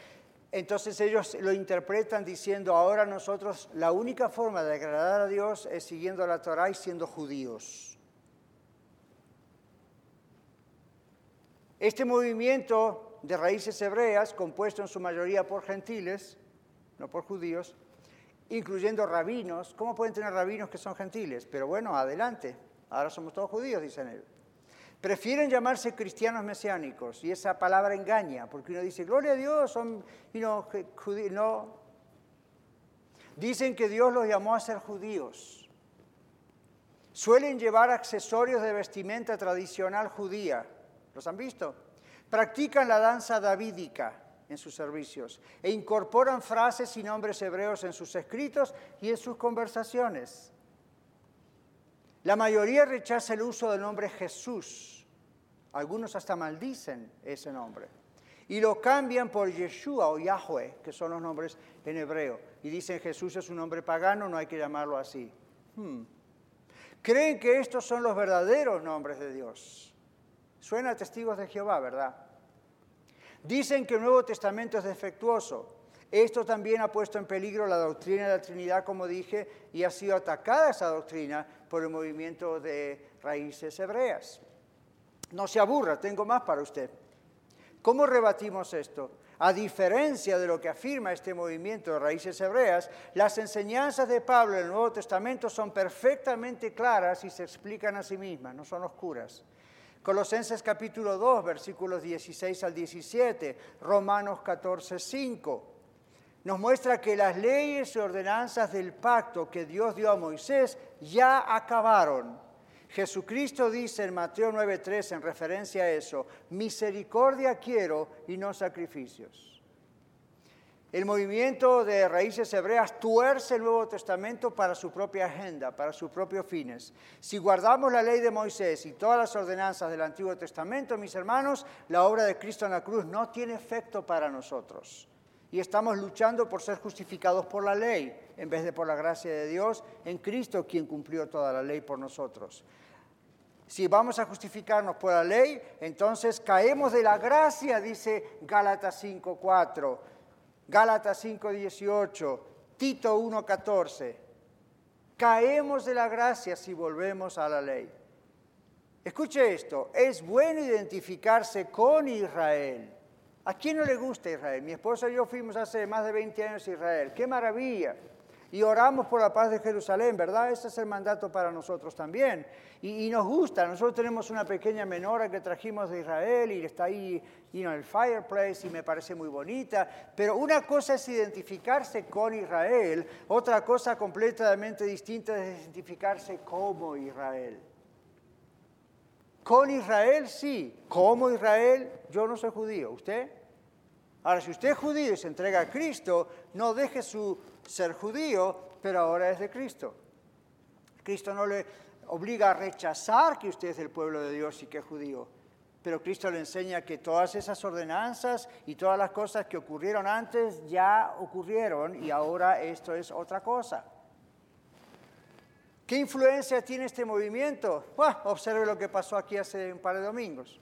Entonces ellos lo interpretan diciendo, ahora nosotros la única forma de agradar a Dios es siguiendo la Torah y siendo judíos. Este movimiento de raíces hebreas, compuesto en su mayoría por gentiles, no por judíos, incluyendo rabinos, ¿cómo pueden tener rabinos que son gentiles? Pero bueno, adelante, ahora somos todos judíos, dicen ellos. Prefieren llamarse cristianos mesiánicos y esa palabra engaña, porque uno dice, gloria a Dios, son judíos. No. Dicen que Dios los llamó a ser judíos. Suelen llevar accesorios de vestimenta tradicional judía ¿Los han visto? Practican la danza davídica en sus servicios e incorporan frases y nombres hebreos en sus escritos y en sus conversaciones. La mayoría rechaza el uso del nombre Jesús. Algunos hasta maldicen ese nombre. Y lo cambian por Yeshua o Yahweh, que son los nombres en hebreo. Y dicen Jesús es un nombre pagano, no hay que llamarlo así. Hmm. Creen que estos son los verdaderos nombres de Dios. Suena a testigos de Jehová, ¿verdad? Dicen que el Nuevo Testamento es defectuoso. Esto también ha puesto en peligro la doctrina de la Trinidad, como dije, y ha sido atacada esa doctrina por el movimiento de raíces hebreas. No se aburra, tengo más para usted. ¿Cómo rebatimos esto? A diferencia de lo que afirma este movimiento de raíces hebreas, las enseñanzas de Pablo en el Nuevo Testamento son perfectamente claras y se explican a sí mismas, no son oscuras. Colosenses capítulo 2, versículos 16 al 17, Romanos 14, 5. Nos muestra que las leyes y ordenanzas del pacto que Dios dio a Moisés ya acabaron. Jesucristo dice en Mateo 9:3 en referencia a eso, misericordia quiero y no sacrificios. El movimiento de raíces hebreas tuerce el Nuevo Testamento para su propia agenda, para sus propios fines. Si guardamos la ley de Moisés y todas las ordenanzas del Antiguo Testamento, mis hermanos, la obra de Cristo en la cruz no tiene efecto para nosotros. Y estamos luchando por ser justificados por la ley en vez de por la gracia de Dios en Cristo, quien cumplió toda la ley por nosotros. Si vamos a justificarnos por la ley, entonces caemos de la gracia, dice Gálatas 5.4 Gálatas 5:18, Tito 1:14. Caemos de la gracia si volvemos a la ley. Escuche esto, es bueno identificarse con Israel. ¿A quién no le gusta Israel? Mi esposa y yo fuimos hace más de 20 años a Israel. ¡Qué maravilla! y oramos por la paz de Jerusalén, ¿verdad? Ese es el mandato para nosotros también. Y, nos gusta, nosotros tenemos una pequeña menora que trajimos de Israel y está ahí en el fireplace y me parece muy bonita, pero una cosa es identificarse con Israel, otra cosa completamente distinta es identificarse como Israel. Con Israel sí, como Israel yo no soy judío, ¿usted? Ahora, si usted es judío y se entrega a Cristo, no deje su ser judío, pero ahora es de Cristo. Cristo no le obliga a rechazar que usted es del pueblo de Dios y que es judío, pero Cristo le enseña que todas esas ordenanzas y todas las cosas que ocurrieron antes ya ocurrieron y ahora esto es otra cosa. ¿Qué influencia tiene este movimiento? observe lo que pasó aquí hace un par de domingos.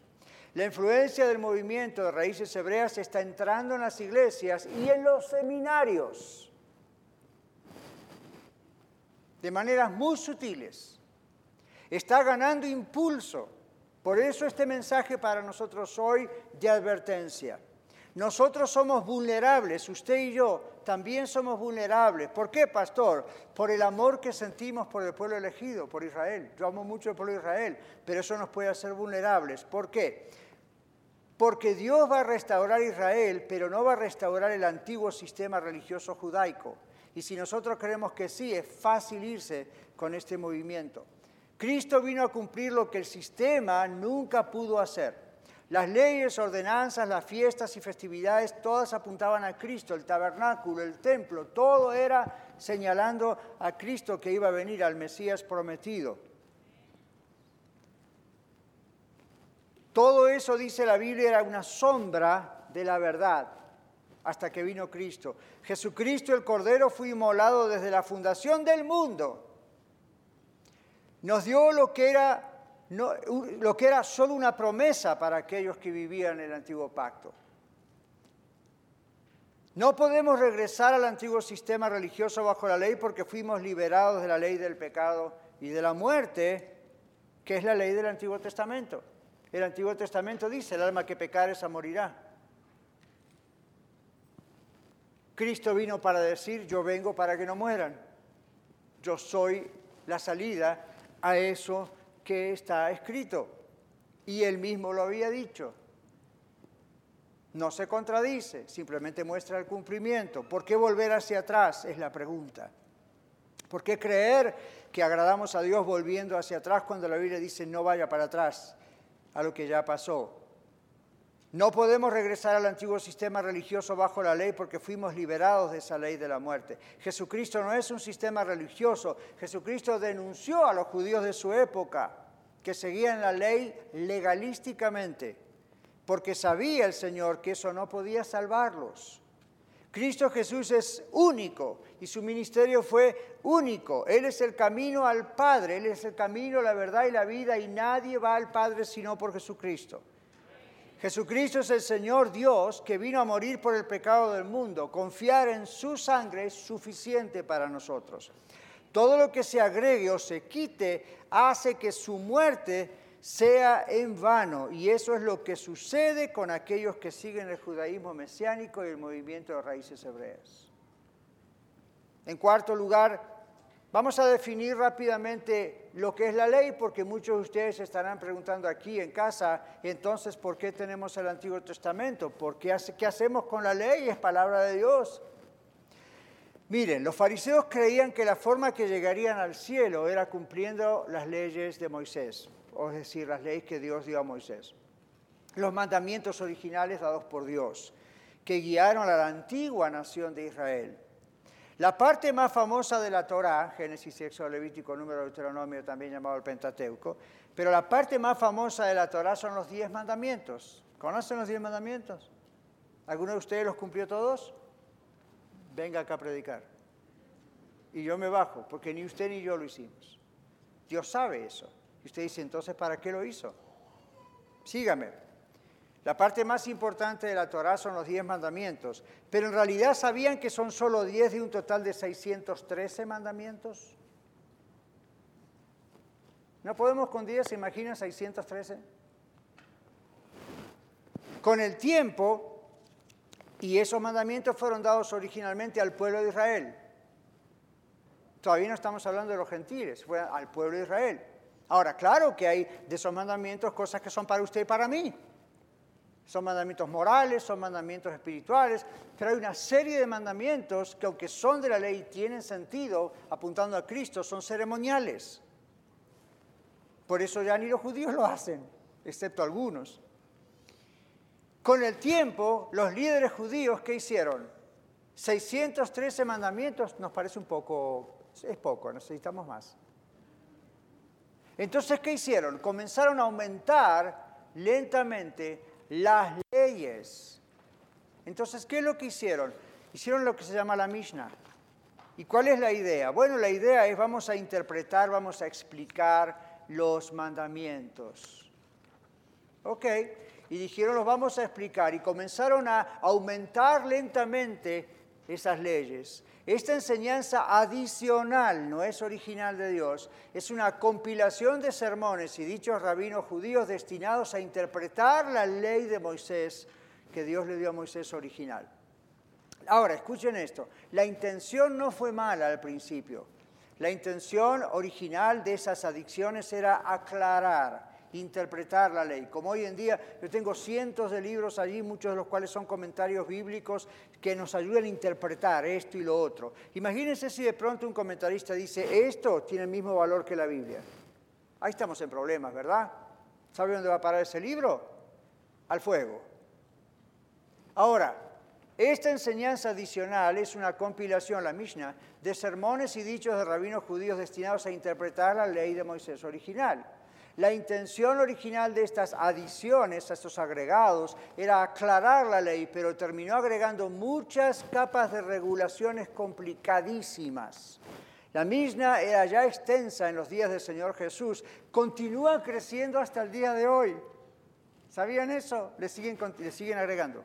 La influencia del movimiento de raíces hebreas está entrando en las iglesias y en los seminarios de maneras muy sutiles. Está ganando impulso. Por eso este mensaje para nosotros hoy de advertencia. Nosotros somos vulnerables, usted y yo también somos vulnerables. ¿Por qué, pastor? Por el amor que sentimos por el pueblo elegido, por Israel. Yo amo mucho el pueblo de Israel, pero eso nos puede hacer vulnerables. ¿Por qué? Porque Dios va a restaurar Israel, pero no va a restaurar el antiguo sistema religioso judaico. Y si nosotros creemos que sí, es fácil irse con este movimiento. Cristo vino a cumplir lo que el sistema nunca pudo hacer. Las leyes, ordenanzas, las fiestas y festividades, todas apuntaban a Cristo, el tabernáculo, el templo, todo era señalando a Cristo que iba a venir, al Mesías prometido. Todo eso, dice la Biblia, era una sombra de la verdad hasta que vino Cristo. Jesucristo el Cordero fue inmolado desde la fundación del mundo. Nos dio lo que era no, lo que era solo una promesa para aquellos que vivían en el antiguo pacto. No podemos regresar al antiguo sistema religioso bajo la ley porque fuimos liberados de la ley del pecado y de la muerte, que es la ley del Antiguo Testamento. El Antiguo Testamento dice, el alma que pecare esa morirá. Cristo vino para decir, yo vengo para que no mueran. Yo soy la salida a eso que está escrito. Y él mismo lo había dicho. No se contradice, simplemente muestra el cumplimiento. ¿Por qué volver hacia atrás? Es la pregunta. ¿Por qué creer que agradamos a Dios volviendo hacia atrás cuando la Biblia dice no vaya para atrás a lo que ya pasó? No podemos regresar al antiguo sistema religioso bajo la ley porque fuimos liberados de esa ley de la muerte. Jesucristo no es un sistema religioso. Jesucristo denunció a los judíos de su época que seguían la ley legalísticamente, porque sabía el Señor que eso no podía salvarlos. Cristo Jesús es único y su ministerio fue único. Él es el camino al Padre, Él es el camino, la verdad y la vida y nadie va al Padre sino por Jesucristo. Jesucristo es el Señor Dios que vino a morir por el pecado del mundo. Confiar en su sangre es suficiente para nosotros. Todo lo que se agregue o se quite hace que su muerte sea en vano. Y eso es lo que sucede con aquellos que siguen el judaísmo mesiánico y el movimiento de raíces hebreas. En cuarto lugar, Vamos a definir rápidamente lo que es la ley, porque muchos de ustedes estarán preguntando aquí en casa, entonces, ¿por qué tenemos el Antiguo Testamento? ¿Por qué, qué hacemos con la ley? Es palabra de Dios. Miren, los fariseos creían que la forma que llegarían al cielo era cumpliendo las leyes de Moisés, es decir, las leyes que Dios dio a Moisés. Los mandamientos originales dados por Dios, que guiaron a la antigua nación de Israel. La parte más famosa de la Torá, Génesis, Éxodo, Levítico, Número, Deuteronomio, también llamado el Pentateuco, pero la parte más famosa de la Torá son los diez mandamientos. ¿Conocen los diez mandamientos? ¿Alguno de ustedes los cumplió todos? Venga acá a predicar. Y yo me bajo, porque ni usted ni yo lo hicimos. Dios sabe eso. Y usted dice, entonces, ¿para qué lo hizo? Sígame. La parte más importante de la Torá son los diez mandamientos, pero en realidad sabían que son solo diez de un total de 613 mandamientos. ¿No podemos con diez, se imaginan 613? Con el tiempo, y esos mandamientos fueron dados originalmente al pueblo de Israel. Todavía no estamos hablando de los gentiles, fue al pueblo de Israel. Ahora, claro que hay de esos mandamientos cosas que son para usted y para mí. Son mandamientos morales, son mandamientos espirituales, pero hay una serie de mandamientos que aunque son de la ley y tienen sentido apuntando a Cristo, son ceremoniales. Por eso ya ni los judíos lo hacen, excepto algunos. Con el tiempo, los líderes judíos, ¿qué hicieron? 613 mandamientos nos parece un poco, es poco, necesitamos más. Entonces, ¿qué hicieron? Comenzaron a aumentar lentamente las leyes. Entonces, ¿qué es lo que hicieron? Hicieron lo que se llama la Mishnah. ¿Y cuál es la idea? Bueno, la idea es vamos a interpretar, vamos a explicar los mandamientos. ¿Ok? Y dijeron, los vamos a explicar. Y comenzaron a aumentar lentamente esas leyes. Esta enseñanza adicional no es original de Dios, es una compilación de sermones y dichos rabinos judíos destinados a interpretar la ley de Moisés que Dios le dio a Moisés original. Ahora, escuchen esto, la intención no fue mala al principio. La intención original de esas adicciones era aclarar, interpretar la ley. Como hoy en día yo tengo cientos de libros allí, muchos de los cuales son comentarios bíblicos que nos ayudan a interpretar esto y lo otro. Imagínense si de pronto un comentarista dice, esto tiene el mismo valor que la Biblia. Ahí estamos en problemas, ¿verdad? ¿Sabe dónde va a parar ese libro? Al fuego. Ahora, esta enseñanza adicional es una compilación, la Mishnah, de sermones y dichos de rabinos judíos destinados a interpretar la ley de Moisés original. La intención original de estas adiciones, estos agregados, era aclarar la ley, pero terminó agregando muchas capas de regulaciones complicadísimas. La Mishnah era ya extensa en los días del Señor Jesús, continúa creciendo hasta el día de hoy. ¿Sabían eso? Le siguen, le siguen agregando.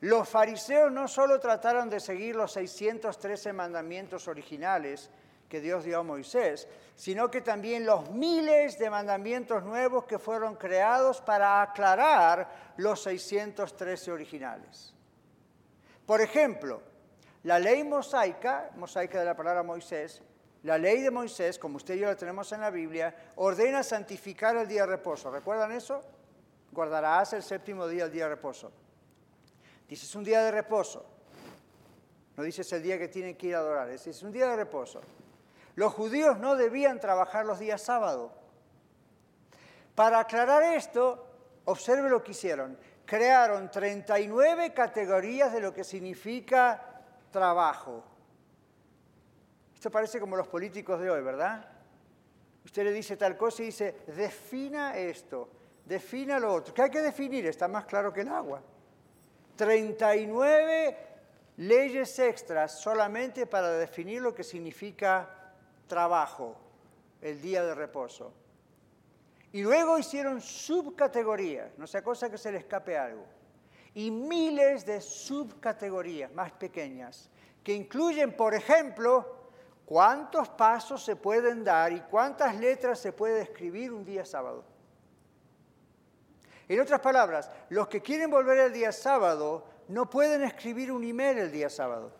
Los fariseos no solo trataron de seguir los 613 mandamientos originales, que Dios dio a Moisés, sino que también los miles de mandamientos nuevos que fueron creados para aclarar los 613 originales. Por ejemplo, la ley mosaica, mosaica de la palabra Moisés, la ley de Moisés, como usted y yo la tenemos en la Biblia, ordena santificar el día de reposo. ¿Recuerdan eso? Guardarás el séptimo día el día de reposo. Dices un día de reposo. No dices el día que tienen que ir a adorar, es un día de reposo. Los judíos no debían trabajar los días sábado. Para aclarar esto, observe lo que hicieron. Crearon 39 categorías de lo que significa trabajo. Esto parece como los políticos de hoy, ¿verdad? Usted le dice tal cosa y dice, defina esto, defina lo otro. ¿Qué hay que definir? Está más claro que el agua. 39 leyes extras solamente para definir lo que significa trabajo, el día de reposo. Y luego hicieron subcategorías, no sea cosa que se le escape algo. Y miles de subcategorías más pequeñas, que incluyen, por ejemplo, cuántos pasos se pueden dar y cuántas letras se puede escribir un día sábado. En otras palabras, los que quieren volver el día sábado no pueden escribir un email el día sábado.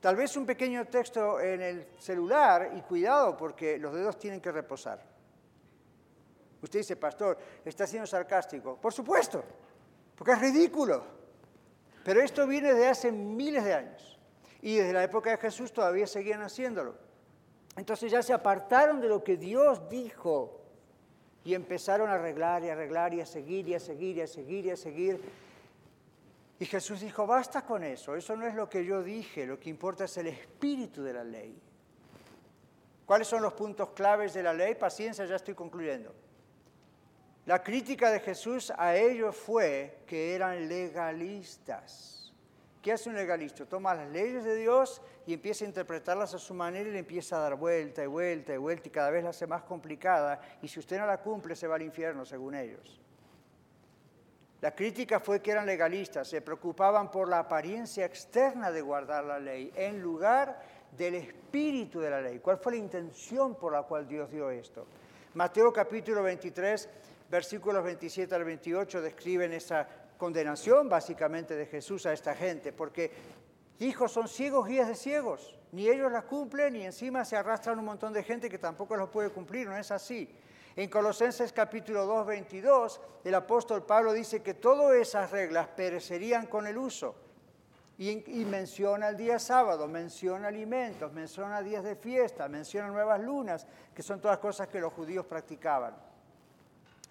Tal vez un pequeño texto en el celular y cuidado porque los dedos tienen que reposar. Usted dice, pastor, está siendo sarcástico. Por supuesto, porque es ridículo. Pero esto viene de hace miles de años. Y desde la época de Jesús todavía seguían haciéndolo. Entonces ya se apartaron de lo que Dios dijo y empezaron a arreglar y arreglar y a seguir y a seguir y a seguir y a seguir. Y Jesús dijo, basta con eso, eso no es lo que yo dije, lo que importa es el espíritu de la ley. ¿Cuáles son los puntos claves de la ley? Paciencia, ya estoy concluyendo. La crítica de Jesús a ellos fue que eran legalistas. ¿Qué hace un legalista? Toma las leyes de Dios y empieza a interpretarlas a su manera y le empieza a dar vuelta y vuelta y vuelta y cada vez la hace más complicada y si usted no la cumple se va al infierno según ellos. La crítica fue que eran legalistas, se preocupaban por la apariencia externa de guardar la ley en lugar del espíritu de la ley. ¿Cuál fue la intención por la cual Dios dio esto? Mateo capítulo 23, versículos 27 al 28 describen esa condenación básicamente de Jesús a esta gente, porque hijos son ciegos guías de ciegos, ni ellos la cumplen y encima se arrastran un montón de gente que tampoco los puede cumplir, no es así. En Colosenses capítulo 2, 22, el apóstol Pablo dice que todas esas reglas perecerían con el uso. Y, menciona el día sábado, menciona alimentos, menciona días de fiesta, menciona nuevas lunas, que son todas cosas que los judíos practicaban.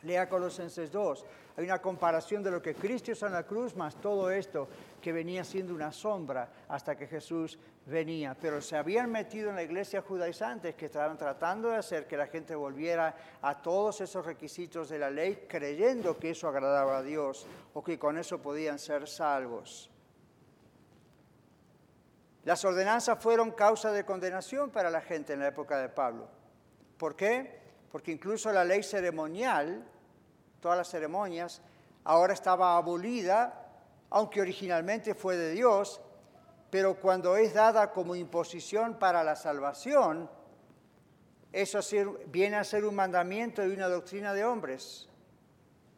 Lea Colosenses 2. Hay una comparación de lo que Cristo hizo en la cruz, más todo esto que venía siendo una sombra hasta que Jesús venía. Pero se habían metido en la iglesia judaizante que estaban tratando de hacer que la gente volviera a todos esos requisitos de la ley, creyendo que eso agradaba a Dios o que con eso podían ser salvos. Las ordenanzas fueron causa de condenación para la gente en la época de Pablo. ¿Por qué? Porque incluso la ley ceremonial todas las ceremonias, ahora estaba abolida, aunque originalmente fue de Dios, pero cuando es dada como imposición para la salvación, eso viene a ser un mandamiento y una doctrina de hombres,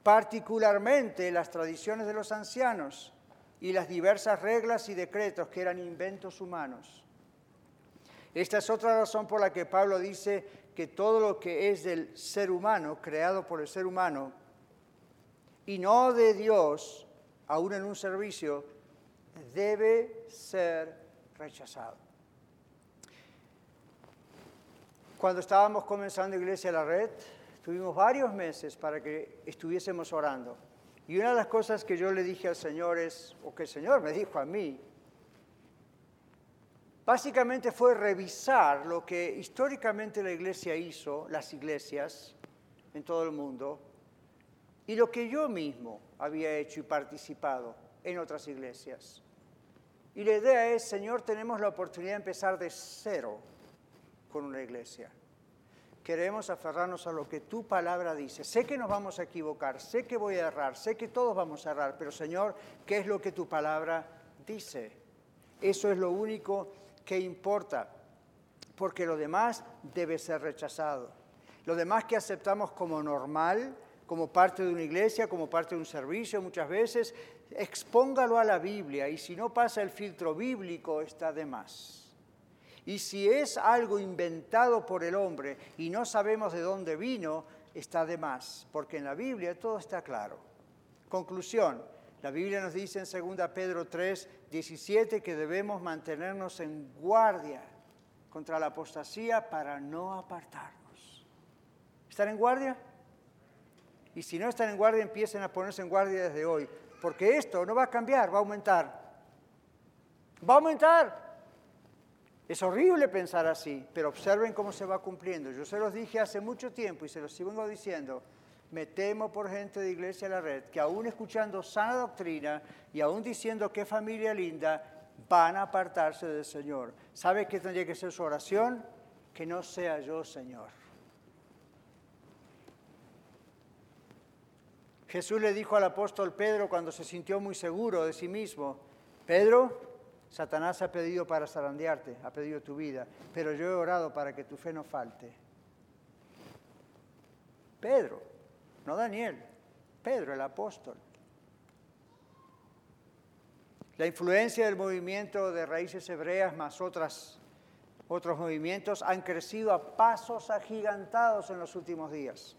particularmente las tradiciones de los ancianos y las diversas reglas y decretos que eran inventos humanos. Esta es otra razón por la que Pablo dice que todo lo que es del ser humano, creado por el ser humano, y no de Dios, aún en un servicio, debe ser rechazado. Cuando estábamos comenzando Iglesia La Red, tuvimos varios meses para que estuviésemos orando. Y una de las cosas que yo le dije al Señor es, o que el Señor me dijo a mí, básicamente fue revisar lo que históricamente la iglesia hizo, las iglesias en todo el mundo, y lo que yo mismo había hecho y participado en otras iglesias. Y la idea es, Señor, tenemos la oportunidad de empezar de cero con una iglesia. Queremos aferrarnos a lo que tu palabra dice. Sé que nos vamos a equivocar, sé que voy a errar, sé que todos vamos a errar, pero Señor, ¿qué es lo que tu palabra dice? Eso es lo único que importa, porque lo demás debe ser rechazado. Lo demás que aceptamos como normal, como parte de una iglesia, como parte de un servicio muchas veces, expóngalo a la Biblia y si no pasa el filtro bíblico está de más. Y si es algo inventado por el hombre y no sabemos de dónde vino, está de más, porque en la Biblia todo está claro. Conclusión, la Biblia nos dice en 2 Pedro 3, 17 que debemos mantenernos en guardia contra la apostasía para no apartarnos. ¿Estar en guardia? Y si no están en guardia, empiecen a ponerse en guardia desde hoy. Porque esto no va a cambiar, va a aumentar. Va a aumentar. Es horrible pensar así, pero observen cómo se va cumpliendo. Yo se los dije hace mucho tiempo y se los sigo diciendo. Me temo por gente de Iglesia de la Red que aún escuchando sana doctrina y aún diciendo qué familia linda, van a apartarse del Señor. ¿Sabe qué tendría que ser su oración? Que no sea yo, Señor. Jesús le dijo al apóstol Pedro cuando se sintió muy seguro de sí mismo, Pedro, Satanás ha pedido para zarandearte, ha pedido tu vida, pero yo he orado para que tu fe no falte. Pedro, no Daniel, Pedro el apóstol. La influencia del movimiento de raíces hebreas más otras, otros movimientos han crecido a pasos agigantados en los últimos días.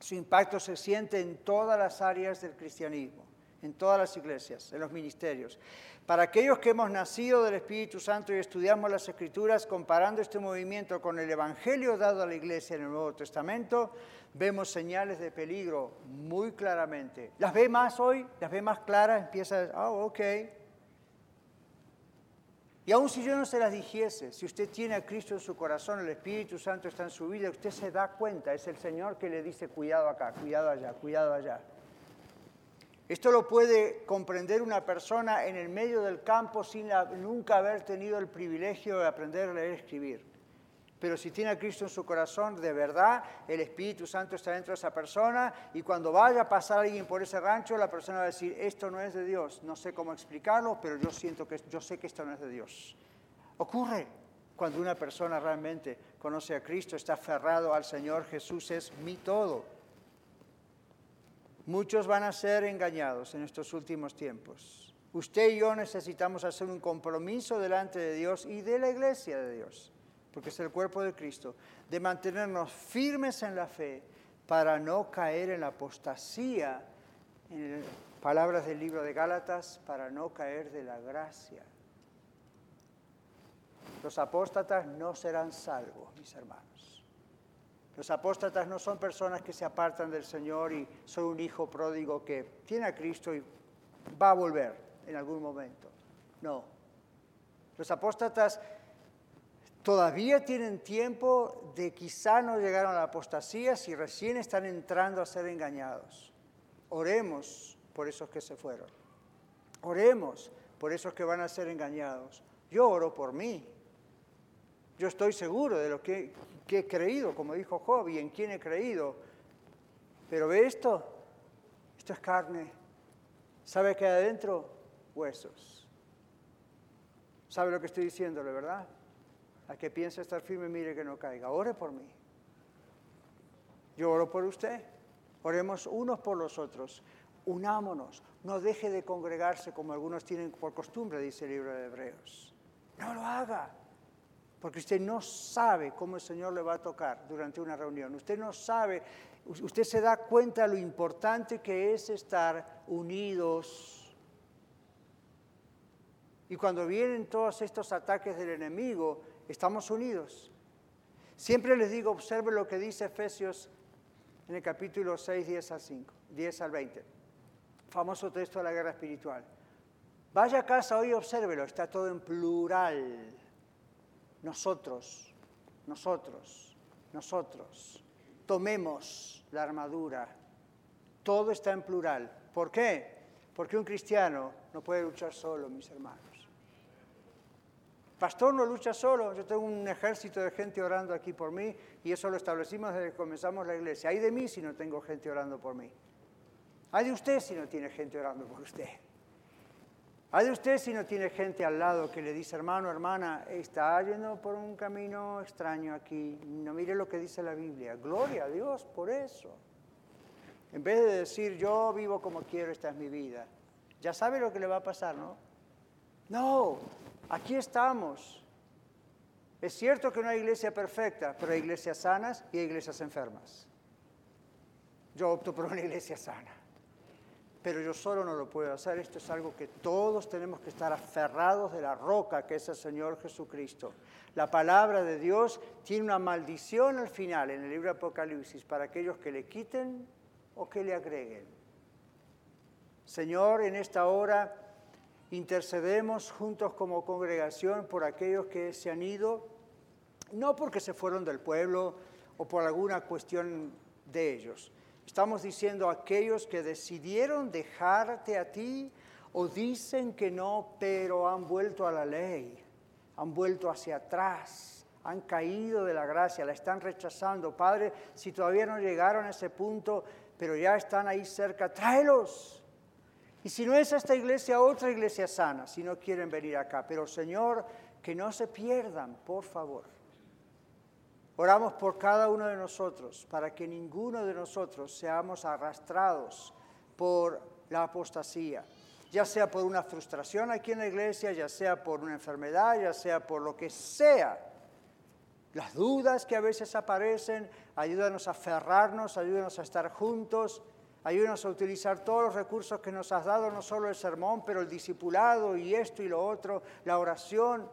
Su impacto se siente en todas las áreas del cristianismo, en todas las iglesias, en los ministerios. Para aquellos que hemos nacido del Espíritu Santo y estudiamos las Escrituras, comparando este movimiento con el Evangelio dado a la iglesia en el Nuevo Testamento, vemos señales de peligro muy claramente. ¿Las ve más hoy? ¿Las ve más claras? Empieza a decir, oh, ok, y aun si yo no se las dijese, si usted tiene a Cristo en su corazón, el Espíritu Santo está en su vida, usted se da cuenta, es el Señor que le dice cuidado acá, cuidado allá, cuidado allá. Esto lo puede comprender una persona en el medio del campo sin nunca haber tenido el privilegio de aprender a leer y escribir. Pero si tiene a Cristo en su corazón, de verdad, el Espíritu Santo está dentro de esa persona y cuando vaya a pasar alguien por ese rancho, la persona va a decir, esto no es de Dios. No sé cómo explicarlo, pero yo siento que yo sé que esto no es de Dios. Ocurre cuando una persona realmente conoce a Cristo, está aferrado al Señor, Jesús es mi todo. Muchos van a ser engañados en estos últimos tiempos. Usted y yo necesitamos hacer un compromiso delante de Dios y de la iglesia de Dios porque es el cuerpo de Cristo, de mantenernos firmes en la fe para no caer en la apostasía, en palabras del libro de Gálatas, para no caer de la gracia. Los apóstatas no serán salvos, mis hermanos. Los apóstatas no son personas que se apartan del Señor y son un hijo pródigo que tiene a Cristo y va a volver en algún momento. No. Los apóstatas todavía tienen tiempo de quizá no llegaron a la apostasía si recién están entrando a ser engañados. Oremos por esos que se fueron. Oremos por esos que van a ser engañados. Yo oro por mí. Yo estoy seguro de lo que, he creído, como dijo Job, y en quién he creído. Pero ve esto, esto es carne. ¿Sabe qué hay adentro? Huesos. ¿Sabe lo que estoy diciéndole, verdad? A que piense estar firme, mire que no caiga. Ore por mí. Yo oro por usted. Oremos unos por los otros. Unámonos. No deje de congregarse como algunos tienen por costumbre, dice el libro de Hebreos. No lo haga. Porque usted no sabe cómo el Señor le va a tocar durante una reunión. Usted no sabe, usted se da cuenta de lo importante que es estar unidos. Y cuando vienen todos estos ataques del enemigo, estamos unidos. Siempre les digo, observe lo que dice Efesios en el capítulo 6, 10 al 5, 10 al 20. Famoso texto de la guerra espiritual. Vaya a casa hoy y obsérvelo, está todo en plural. Nosotros, nosotros, nosotros. Tomemos la armadura. Todo está en plural. ¿Por qué? Porque un cristiano no puede luchar solo, mis hermanos. Pastor no lucha solo, yo tengo un ejército de gente orando aquí por mí y eso lo establecimos desde que comenzamos la iglesia. Hay de mí si no tengo gente orando por mí. Hay de usted si no tiene gente orando por usted. Hay de usted si no tiene gente al lado que le dice, hermano, hermana, está yendo por un camino extraño aquí. No mire lo que dice la Biblia. Gloria a Dios por eso. En vez de decir, yo vivo como quiero, esta es mi vida. Ya sabe lo que le va a pasar, ¿no? No, Aquí estamos. Es cierto que no hay iglesia perfecta, pero hay iglesias sanas y hay iglesias enfermas. Yo opto por una iglesia sana. Pero yo solo no lo puedo hacer. Esto es algo que todos tenemos que estar aferrados de la roca que es el Señor Jesucristo. La palabra de Dios tiene una maldición al final en el libro Apocalipsis para aquellos que le quiten o que le agreguen. Señor, en esta hora intercedemos juntos como congregación por aquellos que se han ido, no porque se fueron del pueblo o por alguna cuestión de ellos. Estamos diciendo aquellos que decidieron dejarte a ti o dicen que no, pero han vuelto a la ley, han vuelto hacia atrás, han caído de la gracia, la están rechazando. Padre, si todavía no llegaron a ese punto, pero ya están ahí cerca, tráelos y si no es esta iglesia, otra iglesia sana, si no quieren venir acá. Pero Señor, que no se pierdan, por favor. Oramos por cada uno de nosotros, para que ninguno de nosotros seamos arrastrados por la apostasía, ya sea por una frustración aquí en la iglesia, ya sea por una enfermedad, ya sea por lo que sea. Las dudas que a veces aparecen, ayúdanos a aferrarnos, ayúdanos a estar juntos Ayúdanos a utilizar todos los recursos que nos has dado, no solo el sermón, pero el discipulado y esto y lo otro, la oración.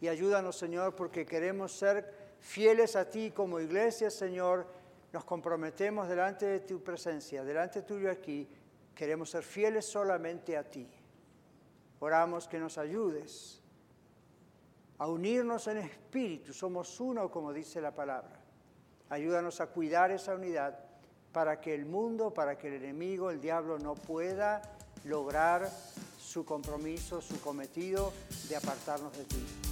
Y ayúdanos, Señor, porque queremos ser fieles a ti como iglesia, Señor. Nos comprometemos delante de tu presencia, delante tuyo aquí. Queremos ser fieles solamente a ti. Oramos que nos ayudes a unirnos en espíritu. Somos uno, como dice la palabra. Ayúdanos a cuidar esa unidad para que el mundo, para que el enemigo, el diablo, no pueda lograr su compromiso, su cometido de apartarnos de ti.